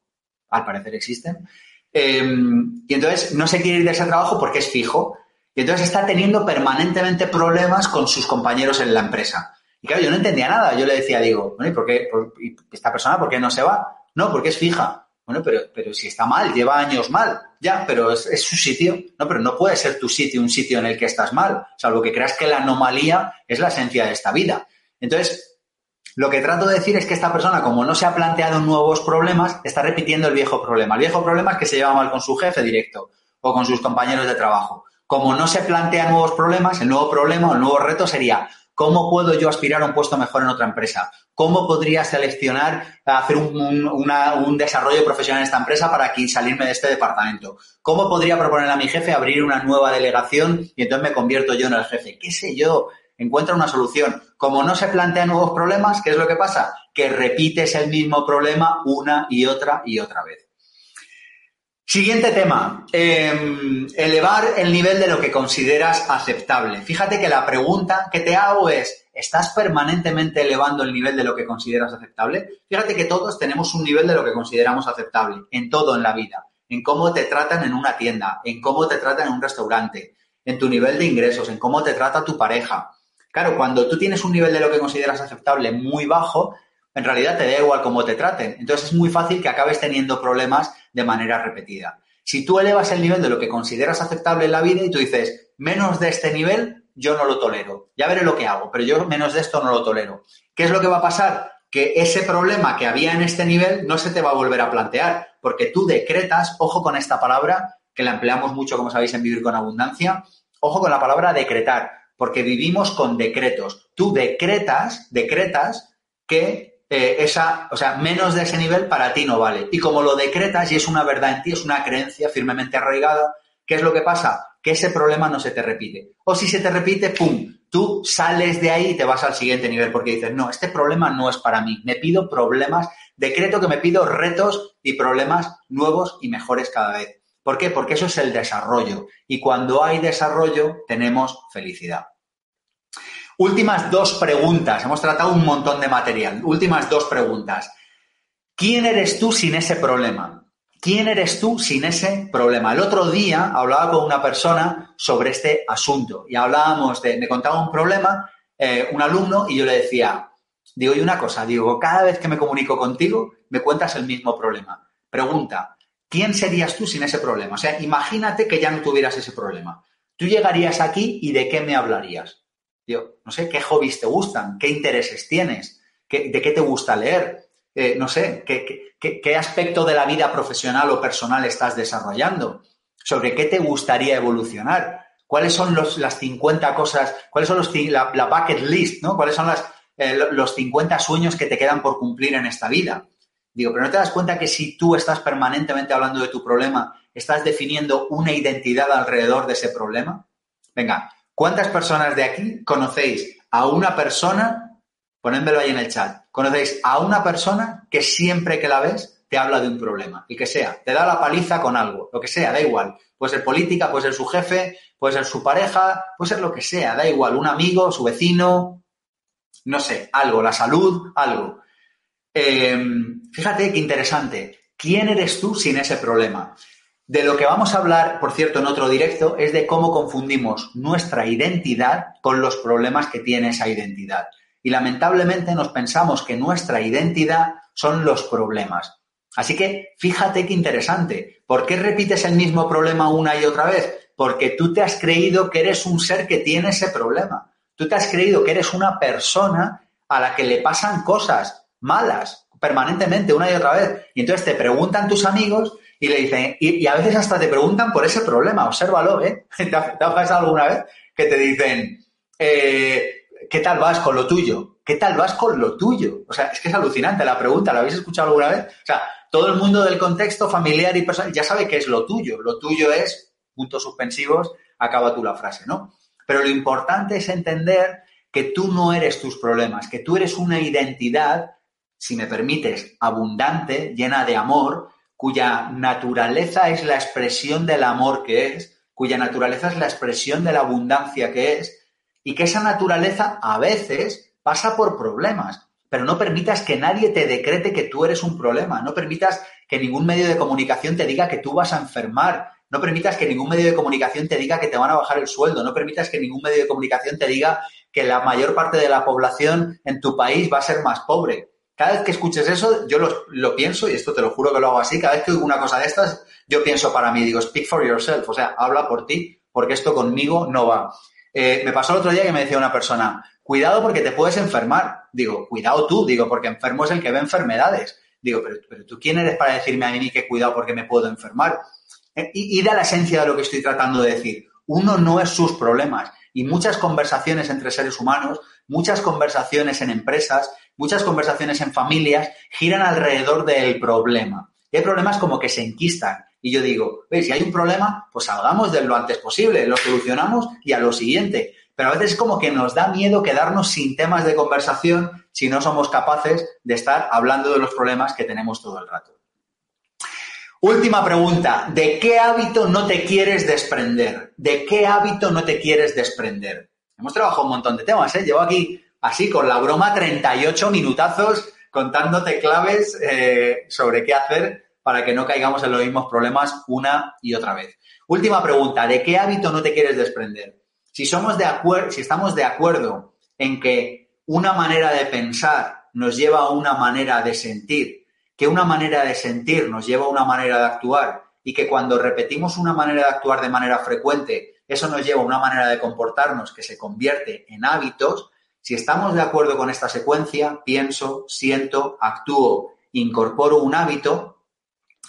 al parecer existen, em, y entonces no se quiere ir de ese trabajo porque es fijo, y entonces está teniendo permanentemente problemas con sus compañeros en la empresa. Y claro, yo no entendía nada. Yo le decía, digo, bueno, ¿y por qué esta persona por qué no se va? No, porque es fija. Bueno, pero, pero si está mal, lleva años mal. Ya, pero es, es, su sitio. No, pero no puede ser tu sitio un sitio en el que estás mal, salvo que creas que la anomalía es la esencia de esta vida. Entonces, lo que trato de decir es que esta persona, como no se ha planteado nuevos problemas, está repitiendo el viejo problema. El viejo problema es que se lleva mal con su jefe directo o con sus compañeros de trabajo. Como no se plantea nuevos problemas, el nuevo problema o el nuevo reto sería ¿Cómo puedo yo aspirar a un puesto mejor en otra empresa? ¿Cómo podría seleccionar, hacer un, desarrollo profesional en esta empresa para salirme de este departamento? ¿Cómo podría proponer a mi jefe abrir una nueva delegación y entonces me convierto yo en el jefe? ¿Qué sé yo? Encuentra una solución. Como no se plantean nuevos problemas, ¿qué es lo que pasa? Que repites el mismo problema una y otra y otra vez. Siguiente tema, em, elevar el nivel de lo que consideras aceptable. Fíjate que la pregunta que te hago es, ¿estás permanentemente elevando el nivel de lo que consideras aceptable? Fíjate que todos tenemos un nivel de lo que consideramos aceptable, en todo en la vida, en cómo te tratan en una tienda, en cómo te tratan en un restaurante, en tu nivel de ingresos, en cómo te trata tu pareja. Claro, cuando tú tienes un nivel de lo que consideras aceptable muy bajo, en realidad te da igual cómo te traten. Entonces es muy fácil que acabes teniendo problemas de manera repetida. Si tú elevas el nivel de lo que consideras aceptable en la vida y tú dices, menos de este nivel, yo no lo tolero. Ya veré lo que hago, pero yo menos de esto no lo tolero. ¿Qué es lo que va a pasar? Que ese problema que había en este nivel no se te va a volver a plantear, porque tú decretas, ojo con esta palabra, que la empleamos mucho, como sabéis, en Vivir con Abundancia, ojo con la palabra decretar, porque vivimos con decretos. Tú decretas, decretas que eh, esa, o sea, menos de ese nivel para ti no vale. Y como lo decretas y es una verdad en ti, es una creencia firmemente arraigada, ¿qué es lo que pasa? Que ese problema no se te repite. O si se te repite, ¡pum! Tú sales de ahí y te vas al siguiente nivel porque dices, no, este problema no es para mí. Me pido problemas, decreto que me pido retos y problemas nuevos y mejores cada vez. ¿Por qué? Porque eso es el desarrollo. Y cuando hay desarrollo, tenemos felicidad. Últimas dos preguntas. Hemos tratado un montón de material. Últimas dos preguntas. ¿Quién eres tú sin ese problema? ¿Quién eres tú sin ese problema? El otro día hablaba con una persona sobre este asunto y hablábamos de, me contaba un problema, eh, un alumno, y yo le decía, digo, y una cosa, digo, cada vez que me comunico contigo, me cuentas el mismo problema. Pregunta, ¿quién serías tú sin ese problema? O sea, imagínate que ya no tuvieras ese problema. Tú llegarías aquí y de qué me hablarías no sé, ¿qué hobbies te gustan? ¿Qué intereses tienes? ¿De qué te gusta leer? Eh, no sé, ¿qué, aspecto de la vida profesional o personal estás desarrollando? ¿Sobre qué te gustaría evolucionar? ¿Cuáles son las 50 cosas, cuáles son los, la, la bucket list, ¿no? ¿Cuáles son eh, los 50 sueños que te quedan por cumplir en esta vida? Digo, pero ¿no te das cuenta que si tú estás permanentemente hablando de tu problema, estás definiendo una identidad alrededor de ese problema? Venga, ¿Cuántas personas de aquí conocéis a una persona, ponéndolo ahí en el chat, conocéis a una persona que siempre que la ves te habla de un problema, y que sea, te da la paliza con algo, lo que sea, da igual. Puede ser política, puede ser su jefe, puede ser su pareja, puede ser lo que sea, da igual, un amigo, su vecino, no sé, algo, la salud, algo. Em, fíjate qué interesante. ¿Quién eres tú sin ese problema? De lo que vamos a hablar, por cierto, en otro directo, es de cómo confundimos nuestra identidad con los problemas que tiene esa identidad. Y lamentablemente nos pensamos que nuestra identidad son los problemas. Así que fíjate qué interesante. ¿Por qué repites el mismo problema una y otra vez? Porque tú te has creído que eres un ser que tiene ese problema. Tú te has creído que eres una persona a la que le pasan cosas malas permanentemente una y otra vez. Y entonces te preguntan tus amigos y le dicen, y, a veces hasta te preguntan por ese problema, obsérvalo, ¿eh? ¿Te ha, pasado alguna vez que te dicen, eh, ¿qué tal vas con lo tuyo? ¿Qué tal vas con lo tuyo? O sea, es que es alucinante la pregunta, ¿la habéis escuchado alguna vez? O sea, todo el mundo del contexto familiar y personal ya sabe qué es lo tuyo. Lo tuyo es, puntos suspensivos, acaba tú la frase, ¿no? Pero lo importante es entender que tú no eres tus problemas, que tú eres una identidad, si me permites, abundante, llena de amor, cuya naturaleza es la expresión del amor que es, cuya naturaleza es la expresión de la abundancia que es, y que esa naturaleza a veces pasa por problemas. Pero no permitas que nadie te decrete que tú eres un problema, no permitas que ningún medio de comunicación te diga que tú vas a enfermar, no permitas que ningún medio de comunicación te diga que te van a bajar el sueldo, no permitas que ningún medio de comunicación te diga que la mayor parte de la población en tu país va a ser más pobre. Cada vez que escuches eso, yo lo, pienso, y esto te lo juro que lo hago así, cada vez que oigo una cosa de estas, yo pienso para mí, digo, speak for yourself, o sea, habla por ti, porque esto conmigo no va. Eh, me pasó el otro día que me decía una persona, cuidado porque te puedes enfermar. Digo, cuidado tú, digo, porque enfermo es el que ve enfermedades. Digo, pero, tú quién eres para decirme a mí que cuidado porque me puedo enfermar. Eh, y, y da la esencia de lo que estoy tratando de decir. Uno no es sus problemas. Y muchas conversaciones entre seres humanos, muchas conversaciones en empresas, muchas conversaciones en familias giran alrededor del problema. Y hay problemas como que se enquistan. Y yo digo, ¿veis? Si hay un problema, pues salgamos de lo antes posible, lo solucionamos y a lo siguiente pero a veces es como que nos da miedo quedarnos sin temas de conversación si no somos capaces de estar hablando de los problemas que tenemos todo el rato. Última pregunta, ¿de qué hábito no te quieres desprender? ¿De qué hábito no te quieres desprender? Hemos trabajado un montón de temas, ¿eh? Llevo aquí así con la broma 38 minutazos contándote claves eh, sobre qué hacer para que no caigamos en los mismos problemas una y otra vez. Última pregunta, ¿de qué hábito no te quieres desprender? Si somos de si estamos de acuerdo en que una manera de pensar nos lleva a una manera de sentir, que una manera de sentir nos lleva a una manera de actuar y que cuando repetimos una manera de actuar de manera frecuente, eso nos lleva a una manera de comportarnos que se convierte en hábitos, si estamos de acuerdo con esta secuencia, pienso, siento, actúo, incorporo un hábito,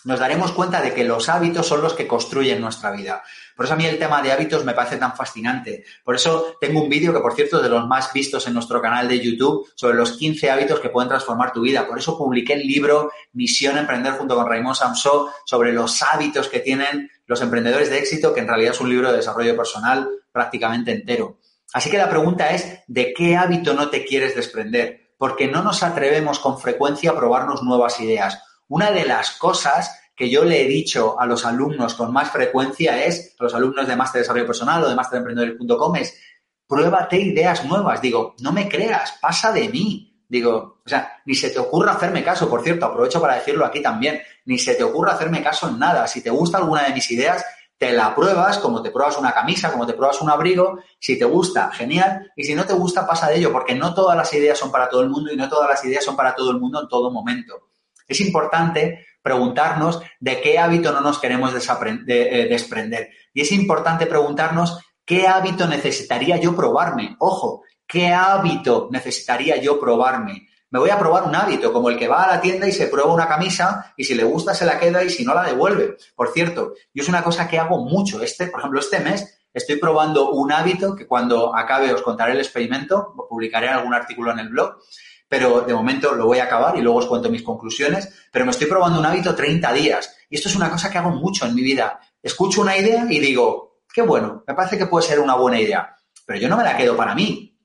nos daremos cuenta de que los hábitos son los que construyen nuestra vida. Por eso a mí el tema de hábitos me parece tan fascinante. Por eso tengo un vídeo que, por cierto, es de los más vistos en nuestro canal de YouTube sobre los 15 hábitos que pueden transformar tu vida. Por eso publiqué el libro Misión Emprender junto con Raymond Samsó sobre los hábitos que tienen los emprendedores de éxito, que en realidad es un libro de desarrollo personal prácticamente entero. Así que la pregunta es, ¿de qué hábito no te quieres desprender? Porque no nos atrevemos con frecuencia a probarnos nuevas ideas una de las cosas que yo le he dicho a los alumnos con más frecuencia es, a los alumnos de Máster de Desarrollo Personal o de Masteremprendedores.com es, pruébate ideas nuevas. Digo, no me creas, pasa de mí. Digo, o sea, ni se te ocurra hacerme caso, por cierto, aprovecho para decirlo aquí también, ni se te ocurra hacerme caso en nada. Si te gusta alguna de mis ideas, te la pruebas como te pruebas una camisa, como te pruebas un abrigo. Si te gusta, genial. Y si no te gusta, pasa de ello, porque no todas las ideas son para todo el mundo y no todas las ideas son para todo el mundo en todo momento. Es importante preguntarnos de qué hábito no nos queremos eh, desprender. Y es importante preguntarnos qué hábito necesitaría yo probarme. Ojo, ¿qué hábito necesitaría yo probarme? Me voy a probar un hábito, como el que va a la tienda y se prueba una camisa y si le gusta se la queda y si no la devuelve. Por cierto, yo es una cosa que hago mucho. Este, por ejemplo, este mes estoy probando un hábito que cuando acabe os contaré el experimento, publicaré algún artículo en el blog pero de momento lo voy a acabar y luego os cuento mis conclusiones, pero me estoy probando un hábito 30 días y esto es una cosa que hago mucho en mi vida. Escucho una idea y digo, qué bueno, me parece que puede ser una buena idea, pero yo no me la quedo para mí.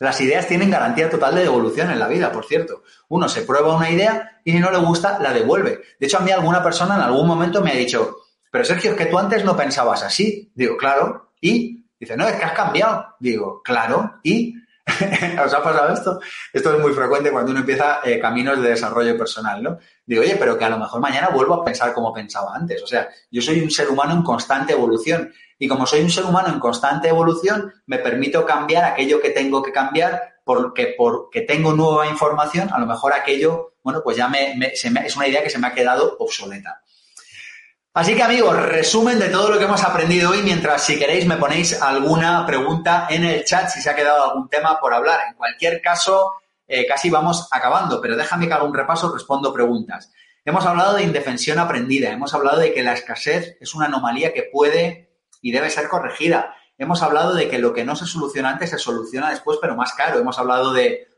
Las ideas tienen garantía total de devolución en la vida, por cierto. Uno se prueba una idea y si no le gusta, la devuelve. De hecho, a mí alguna persona en algún momento me ha dicho, pero Sergio, es que tú antes no pensabas así. Digo, claro. Y dice, no, es que has cambiado. Digo, claro. Y ¿Os ha pasado esto? Esto es muy frecuente cuando uno empieza eh, caminos de desarrollo personal, ¿no? Digo, oye, pero que a lo mejor mañana vuelvo a pensar como pensaba antes. O sea, yo soy un ser humano en constante evolución. Y como soy un ser humano en constante evolución, me permito cambiar aquello que tengo que cambiar porque porque tengo nueva información, a lo mejor aquello, bueno, pues ya me, es una idea que se me ha quedado obsoleta. Así que amigos, resumen de todo lo que hemos aprendido hoy, mientras si queréis me ponéis alguna pregunta en el chat si se ha quedado algún tema por hablar. En cualquier caso, eh, casi vamos acabando, pero déjame que haga un repaso, respondo preguntas. Hemos hablado de indefensión aprendida, hemos hablado de que la escasez es una anomalía que puede y debe ser corregida. Hemos hablado de que lo que no se soluciona antes se soluciona después, pero más caro. Hemos hablado de,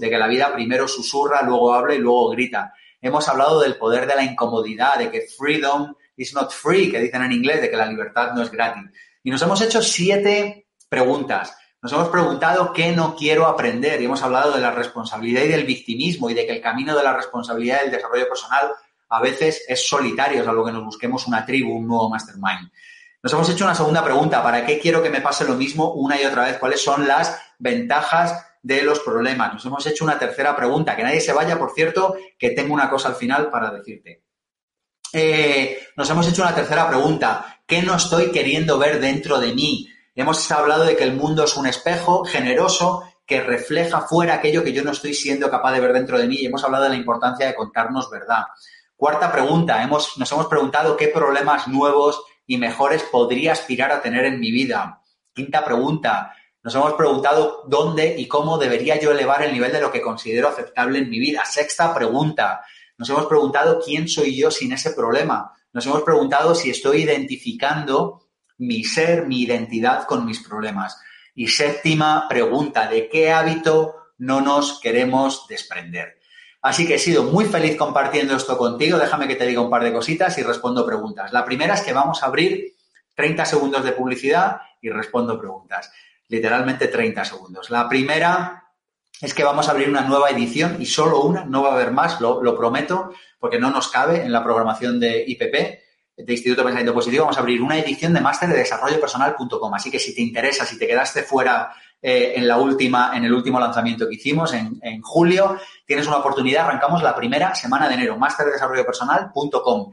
de que la vida primero susurra, luego habla y luego grita. Hemos hablado del poder de la incomodidad, de que freedom is not free, que dicen en inglés, de que la libertad no es gratis. Y nos hemos hecho siete preguntas. Nos hemos preguntado qué no quiero aprender y hemos hablado de la responsabilidad y del victimismo y de que el camino de la responsabilidad y del desarrollo personal a veces es solitario, salvo que nos busquemos una tribu, un nuevo mastermind. Nos hemos hecho una segunda pregunta, ¿para qué quiero que me pase lo mismo una y otra vez? ¿Cuáles son las ventajas de los problemas? Nos hemos hecho una tercera pregunta, que nadie se vaya, por cierto, que tengo una cosa al final para decirte. Eh, nos hemos hecho una tercera pregunta. ¿Qué no estoy queriendo ver dentro de mí? Hemos hablado de que el mundo es un espejo generoso que refleja fuera aquello que yo no estoy siendo capaz de ver dentro de mí y hemos hablado de la importancia de contarnos verdad. Cuarta pregunta, hemos, nos hemos preguntado qué problemas nuevos y mejores podría aspirar a tener en mi vida. Quinta pregunta, nos hemos preguntado dónde y cómo debería yo elevar el nivel de lo que considero aceptable en mi vida. Sexta pregunta, nos hemos preguntado quién soy yo sin ese problema. Nos hemos preguntado si estoy identificando mi ser, mi identidad con mis problemas. Y séptima pregunta, ¿de qué hábito no nos queremos desprender? Así que he sido muy feliz compartiendo esto contigo. Déjame que te diga un par de cositas y respondo preguntas. La primera es que vamos a abrir 30 segundos de publicidad y respondo preguntas. Literalmente 30 segundos. La primera es que vamos a abrir una nueva edición y solo una, no va a haber más, lo, prometo, porque no nos cabe en la programación de IPP, de Instituto de Pensamiento Positivo, vamos a abrir una edición de máster de desarrollo personal.com. Así que si te interesa, si te quedaste fuera eh, en la última, en el último lanzamiento que hicimos en, en, julio, tienes una oportunidad, arrancamos la primera semana de enero, máster de desarrollo personal.com.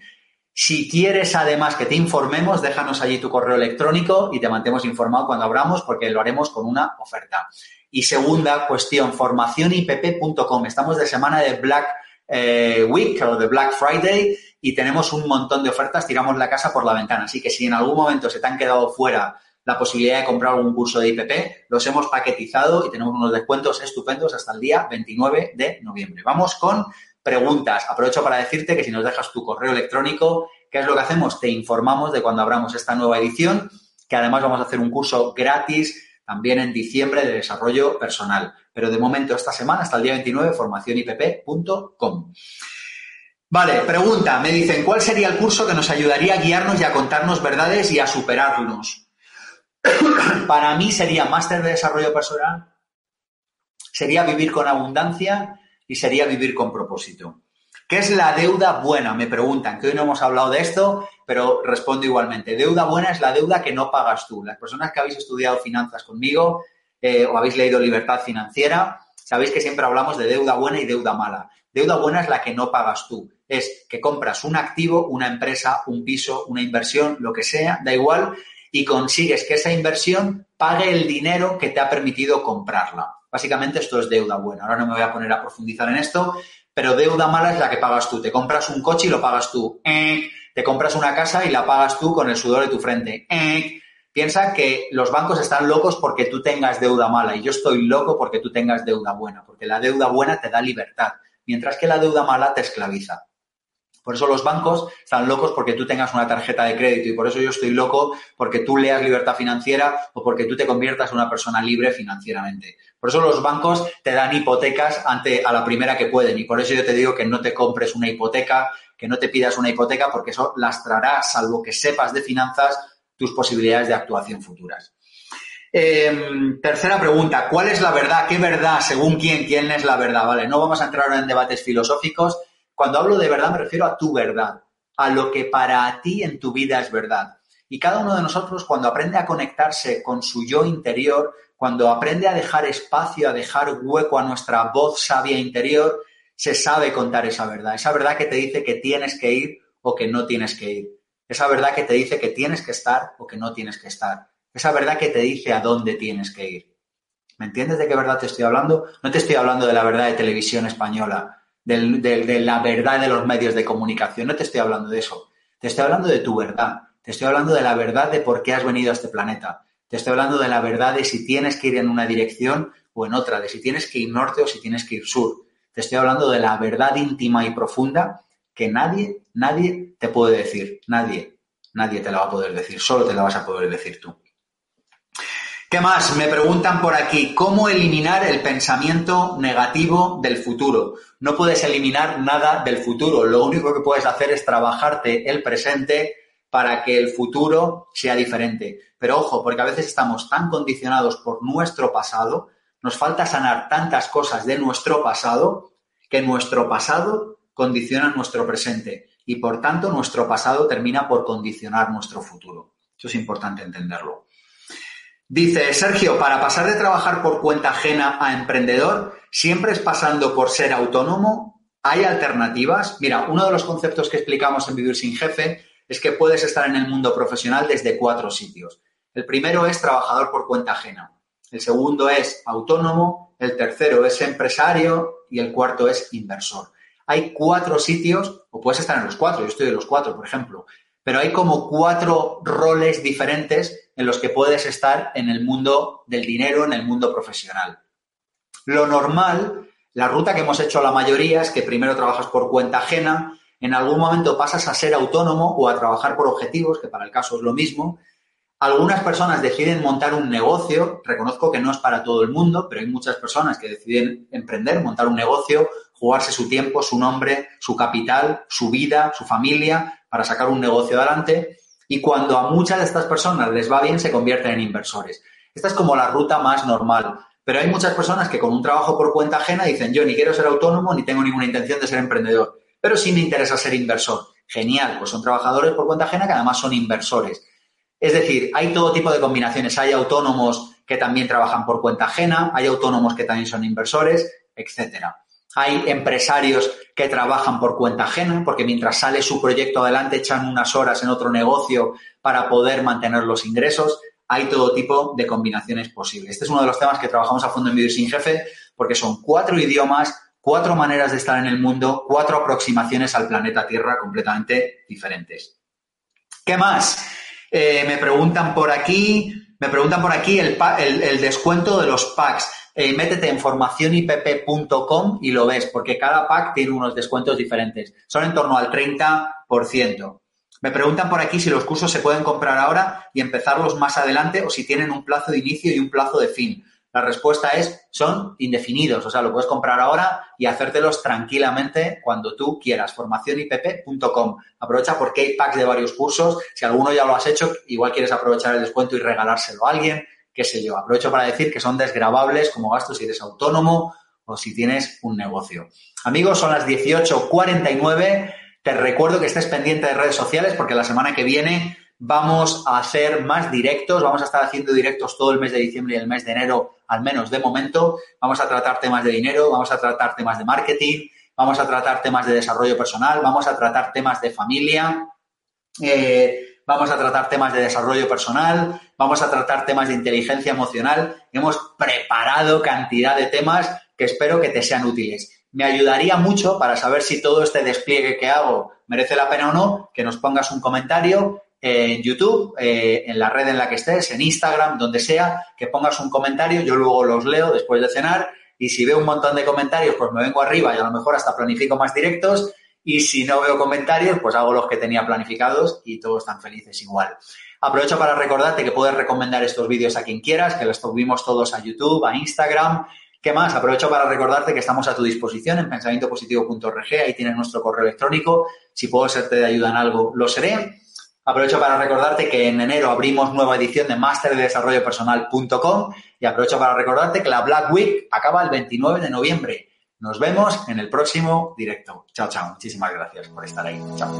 Si quieres además que te informemos, déjanos allí tu correo electrónico y te mantemos informado cuando abramos porque lo haremos con una oferta. Y segunda cuestión, formacionipp.com. Estamos de semana de Black eh, Week o de Black Friday y tenemos un montón de ofertas, tiramos la casa por la ventana. Así que si en algún momento se te han quedado fuera la posibilidad de comprar algún curso de IPP, los hemos paquetizado y tenemos unos descuentos estupendos hasta el día 29 de noviembre. Vamos con preguntas. Aprovecho para decirte que si nos dejas tu correo electrónico, ¿qué es lo que hacemos? Te informamos de cuando abramos esta nueva edición, que además vamos a hacer un curso gratis también en diciembre de desarrollo personal. Pero de momento, esta semana, hasta el día 29, formacionipp.com. Vale, pregunta, me dicen, ¿cuál sería el curso que nos ayudaría a guiarnos y a contarnos verdades y a superarnos? Para mí sería máster de desarrollo personal, sería vivir con abundancia y sería vivir con propósito. ¿Qué es la deuda buena? Me preguntan, que hoy no hemos hablado de esto, pero respondo igualmente. Deuda buena es la deuda que no pagas tú. Las personas que habéis estudiado finanzas conmigo eh, o habéis leído libertad financiera, sabéis que siempre hablamos de deuda buena y deuda mala. Deuda buena es la que no pagas tú. Es que compras un activo, una empresa, un piso, una inversión, lo que sea, da igual, y consigues que esa inversión pague el dinero que te ha permitido comprarla. Básicamente esto es deuda buena. Ahora no me voy a poner a profundizar en esto, pero deuda mala es la que pagas tú. Te compras un coche y lo pagas tú. Eh, te compras una casa y la pagas tú con el sudor de tu frente. Eh, piensa que los bancos están locos porque tú tengas deuda mala y yo estoy loco porque tú tengas deuda buena, porque la deuda buena te da libertad, mientras que la deuda mala te esclaviza. Por eso los bancos están locos porque tú tengas una tarjeta de crédito y por eso yo estoy loco porque tú leas libertad financiera o porque tú te conviertas en una persona libre financieramente. Por eso los bancos te dan hipotecas ante a la primera que pueden y por eso yo te digo que no te compres una hipoteca, que no te pidas una hipoteca porque eso lastrará, salvo que sepas de finanzas, tus posibilidades de actuación futuras. Em, tercera pregunta, ¿cuál es la verdad? ¿Qué verdad? Según quién, quién es la verdad? Vale, no vamos a entrar ahora en debates filosóficos. Cuando hablo de verdad me refiero a tu verdad, a lo que para ti en tu vida es verdad. Y cada uno de nosotros, cuando aprende a conectarse con su yo interior, cuando aprende a dejar espacio, a dejar hueco a nuestra voz sabia interior, se sabe contar esa verdad. Esa verdad que te dice que tienes que ir o que no tienes que ir. Esa verdad que te dice que tienes que estar o que no tienes que estar. Esa verdad que te dice a dónde tienes que ir. ¿Me entiendes de qué verdad te estoy hablando? No te estoy hablando de la verdad de televisión española, de la verdad de los medios de comunicación. No te estoy hablando de eso. Te estoy hablando de tu verdad. Te estoy hablando de la verdad de por qué has venido a este planeta. Te estoy hablando de la verdad de si tienes que ir en una dirección o en otra, de si tienes que ir norte o si tienes que ir sur. Te estoy hablando de la verdad íntima y profunda que nadie, nadie te puede decir. Nadie, nadie te la va a poder decir. Solo te la vas a poder decir tú. ¿Qué más? Me preguntan por aquí, ¿cómo eliminar el pensamiento negativo del futuro? No puedes eliminar nada del futuro. Lo único que puedes hacer es trabajarte el presente para que el futuro sea diferente. Pero ojo, porque a veces estamos tan condicionados por nuestro pasado, nos falta sanar tantas cosas de nuestro pasado, que nuestro pasado condiciona nuestro presente y por tanto nuestro pasado termina por condicionar nuestro futuro. Eso es importante entenderlo. Dice Sergio, para pasar de trabajar por cuenta ajena a emprendedor, siempre es pasando por ser autónomo. ¿Hay alternativas? Mira, uno de los conceptos que explicamos en Vivir sin Jefe es que puedes estar en el mundo profesional desde cuatro sitios. El primero es trabajador por cuenta ajena. El segundo es autónomo. El tercero es empresario. Y el cuarto es inversor. Hay cuatro sitios, o puedes estar en los cuatro, yo estoy de los cuatro, por ejemplo, pero hay como cuatro roles diferentes en los que puedes estar en el mundo del dinero, en el mundo profesional. Lo normal, la ruta que hemos hecho la mayoría es que primero trabajas por cuenta ajena, en algún momento pasas a ser autónomo o a trabajar por objetivos, que para el caso es lo mismo. Algunas personas deciden montar un negocio, reconozco que no es para todo el mundo, pero hay muchas personas que deciden emprender, montar un negocio, jugarse su tiempo, su nombre, su capital, su vida, su familia, para sacar un negocio adelante y cuando a muchas de estas personas les va bien se convierten en inversores. Esta es como la ruta más normal. Pero hay muchas personas que con un trabajo por cuenta ajena dicen, yo ni quiero ser autónomo ni tengo ninguna intención de ser emprendedor, pero sí me interesa ser inversor. Genial, pues son trabajadores por cuenta ajena que además son inversores. Es decir, hay todo tipo de combinaciones. Hay autónomos que también trabajan por cuenta ajena, hay autónomos que también son inversores, etcétera. Hay empresarios que trabajan por cuenta ajena, porque mientras sale su proyecto adelante echan unas horas en otro negocio para poder mantener los ingresos. Hay todo tipo de combinaciones posibles. Este es uno de los temas que trabajamos a fondo en Vivir sin Jefe, porque son cuatro idiomas, cuatro maneras de estar en el mundo, cuatro aproximaciones al planeta Tierra completamente diferentes. ¿Qué más? Eh, me preguntan por aquí, me preguntan por aquí el, el descuento de los packs. Eh, métete en formacionipp.com y lo ves, porque cada pack tiene unos descuentos diferentes. Son en torno al 30%. Me preguntan por aquí si los cursos se pueden comprar ahora y empezarlos más adelante o si tienen un plazo de inicio y un plazo de fin. La respuesta es, son indefinidos, o sea, lo puedes comprar ahora y hacértelos tranquilamente cuando tú quieras. Formacionipp.com. Aprovecha porque hay packs de varios cursos. Si alguno ya lo has hecho, igual quieres aprovechar el descuento y regalárselo a alguien qué sé yo. Aprovecho para decir que son desgravables como gastos si eres autónomo o si tienes un negocio. Amigos, son las 18.49. Te recuerdo que estés pendiente de redes sociales porque la semana que viene vamos a hacer más directos. Vamos a estar haciendo directos todo el mes de diciembre y el mes de enero, al menos de momento. Vamos a tratar temas de dinero, vamos a tratar temas de marketing, vamos a tratar temas de desarrollo personal, vamos a tratar temas de familia. Eh, vamos a tratar temas de desarrollo personal, vamos a tratar temas de inteligencia emocional. Hemos preparado cantidad de temas que espero que te sean útiles. Me ayudaría mucho para saber si todo este despliegue que hago merece la pena o no, que nos pongas un comentario en YouTube, eh, en la red en la que estés, en Instagram, donde sea, que pongas un comentario, yo luego los leo después de cenar y si veo un montón de comentarios, pues me vengo arriba y a lo mejor hasta planifico más directos y si no veo comentarios, pues hago los que tenía planificados y todos están felices igual. Aprovecho para recordarte que puedes recomendar estos vídeos a quien quieras, que los subimos todos a YouTube, a Instagram. ¿Qué más? Aprovecho para recordarte que estamos a tu disposición en pensamientopositivo.org, ahí tienes nuestro correo electrónico. Si puedo serte de ayuda en algo, lo seré. Aprovecho para recordarte que en enero abrimos nueva edición de Máster de Desarrollo Personal.com y aprovecho para recordarte que la Black Week acaba el 29 de noviembre Nos vemos en el próximo directo. Chao, chao. Muchísimas gracias por estar ahí. Chao.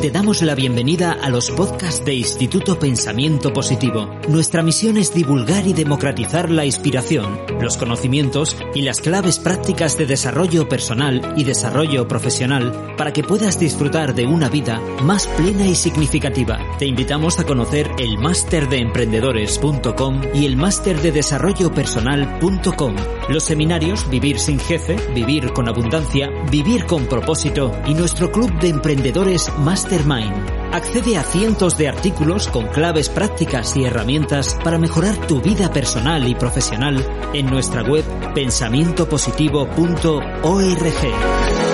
Te damos la bienvenida a los podcasts de Instituto Pensamiento Positivo. Nuestra misión es divulgar y democratizar la inspiración, los conocimientos y las claves prácticas de desarrollo personal y desarrollo profesional para que puedas disfrutar de una vida más plena y significativa. Te invitamos a conocer el máster de emprendedores.com y el máster de desarrollo personal.com. Los seminarios Vivir sin jefe, vivir con abundancia, vivir con propósito y nuestro club de emprendedores Mastermind. Accede a cientos de artículos con claves prácticas y herramientas para mejorar tu vida personal y profesional en nuestra web pensamientopositivo.org.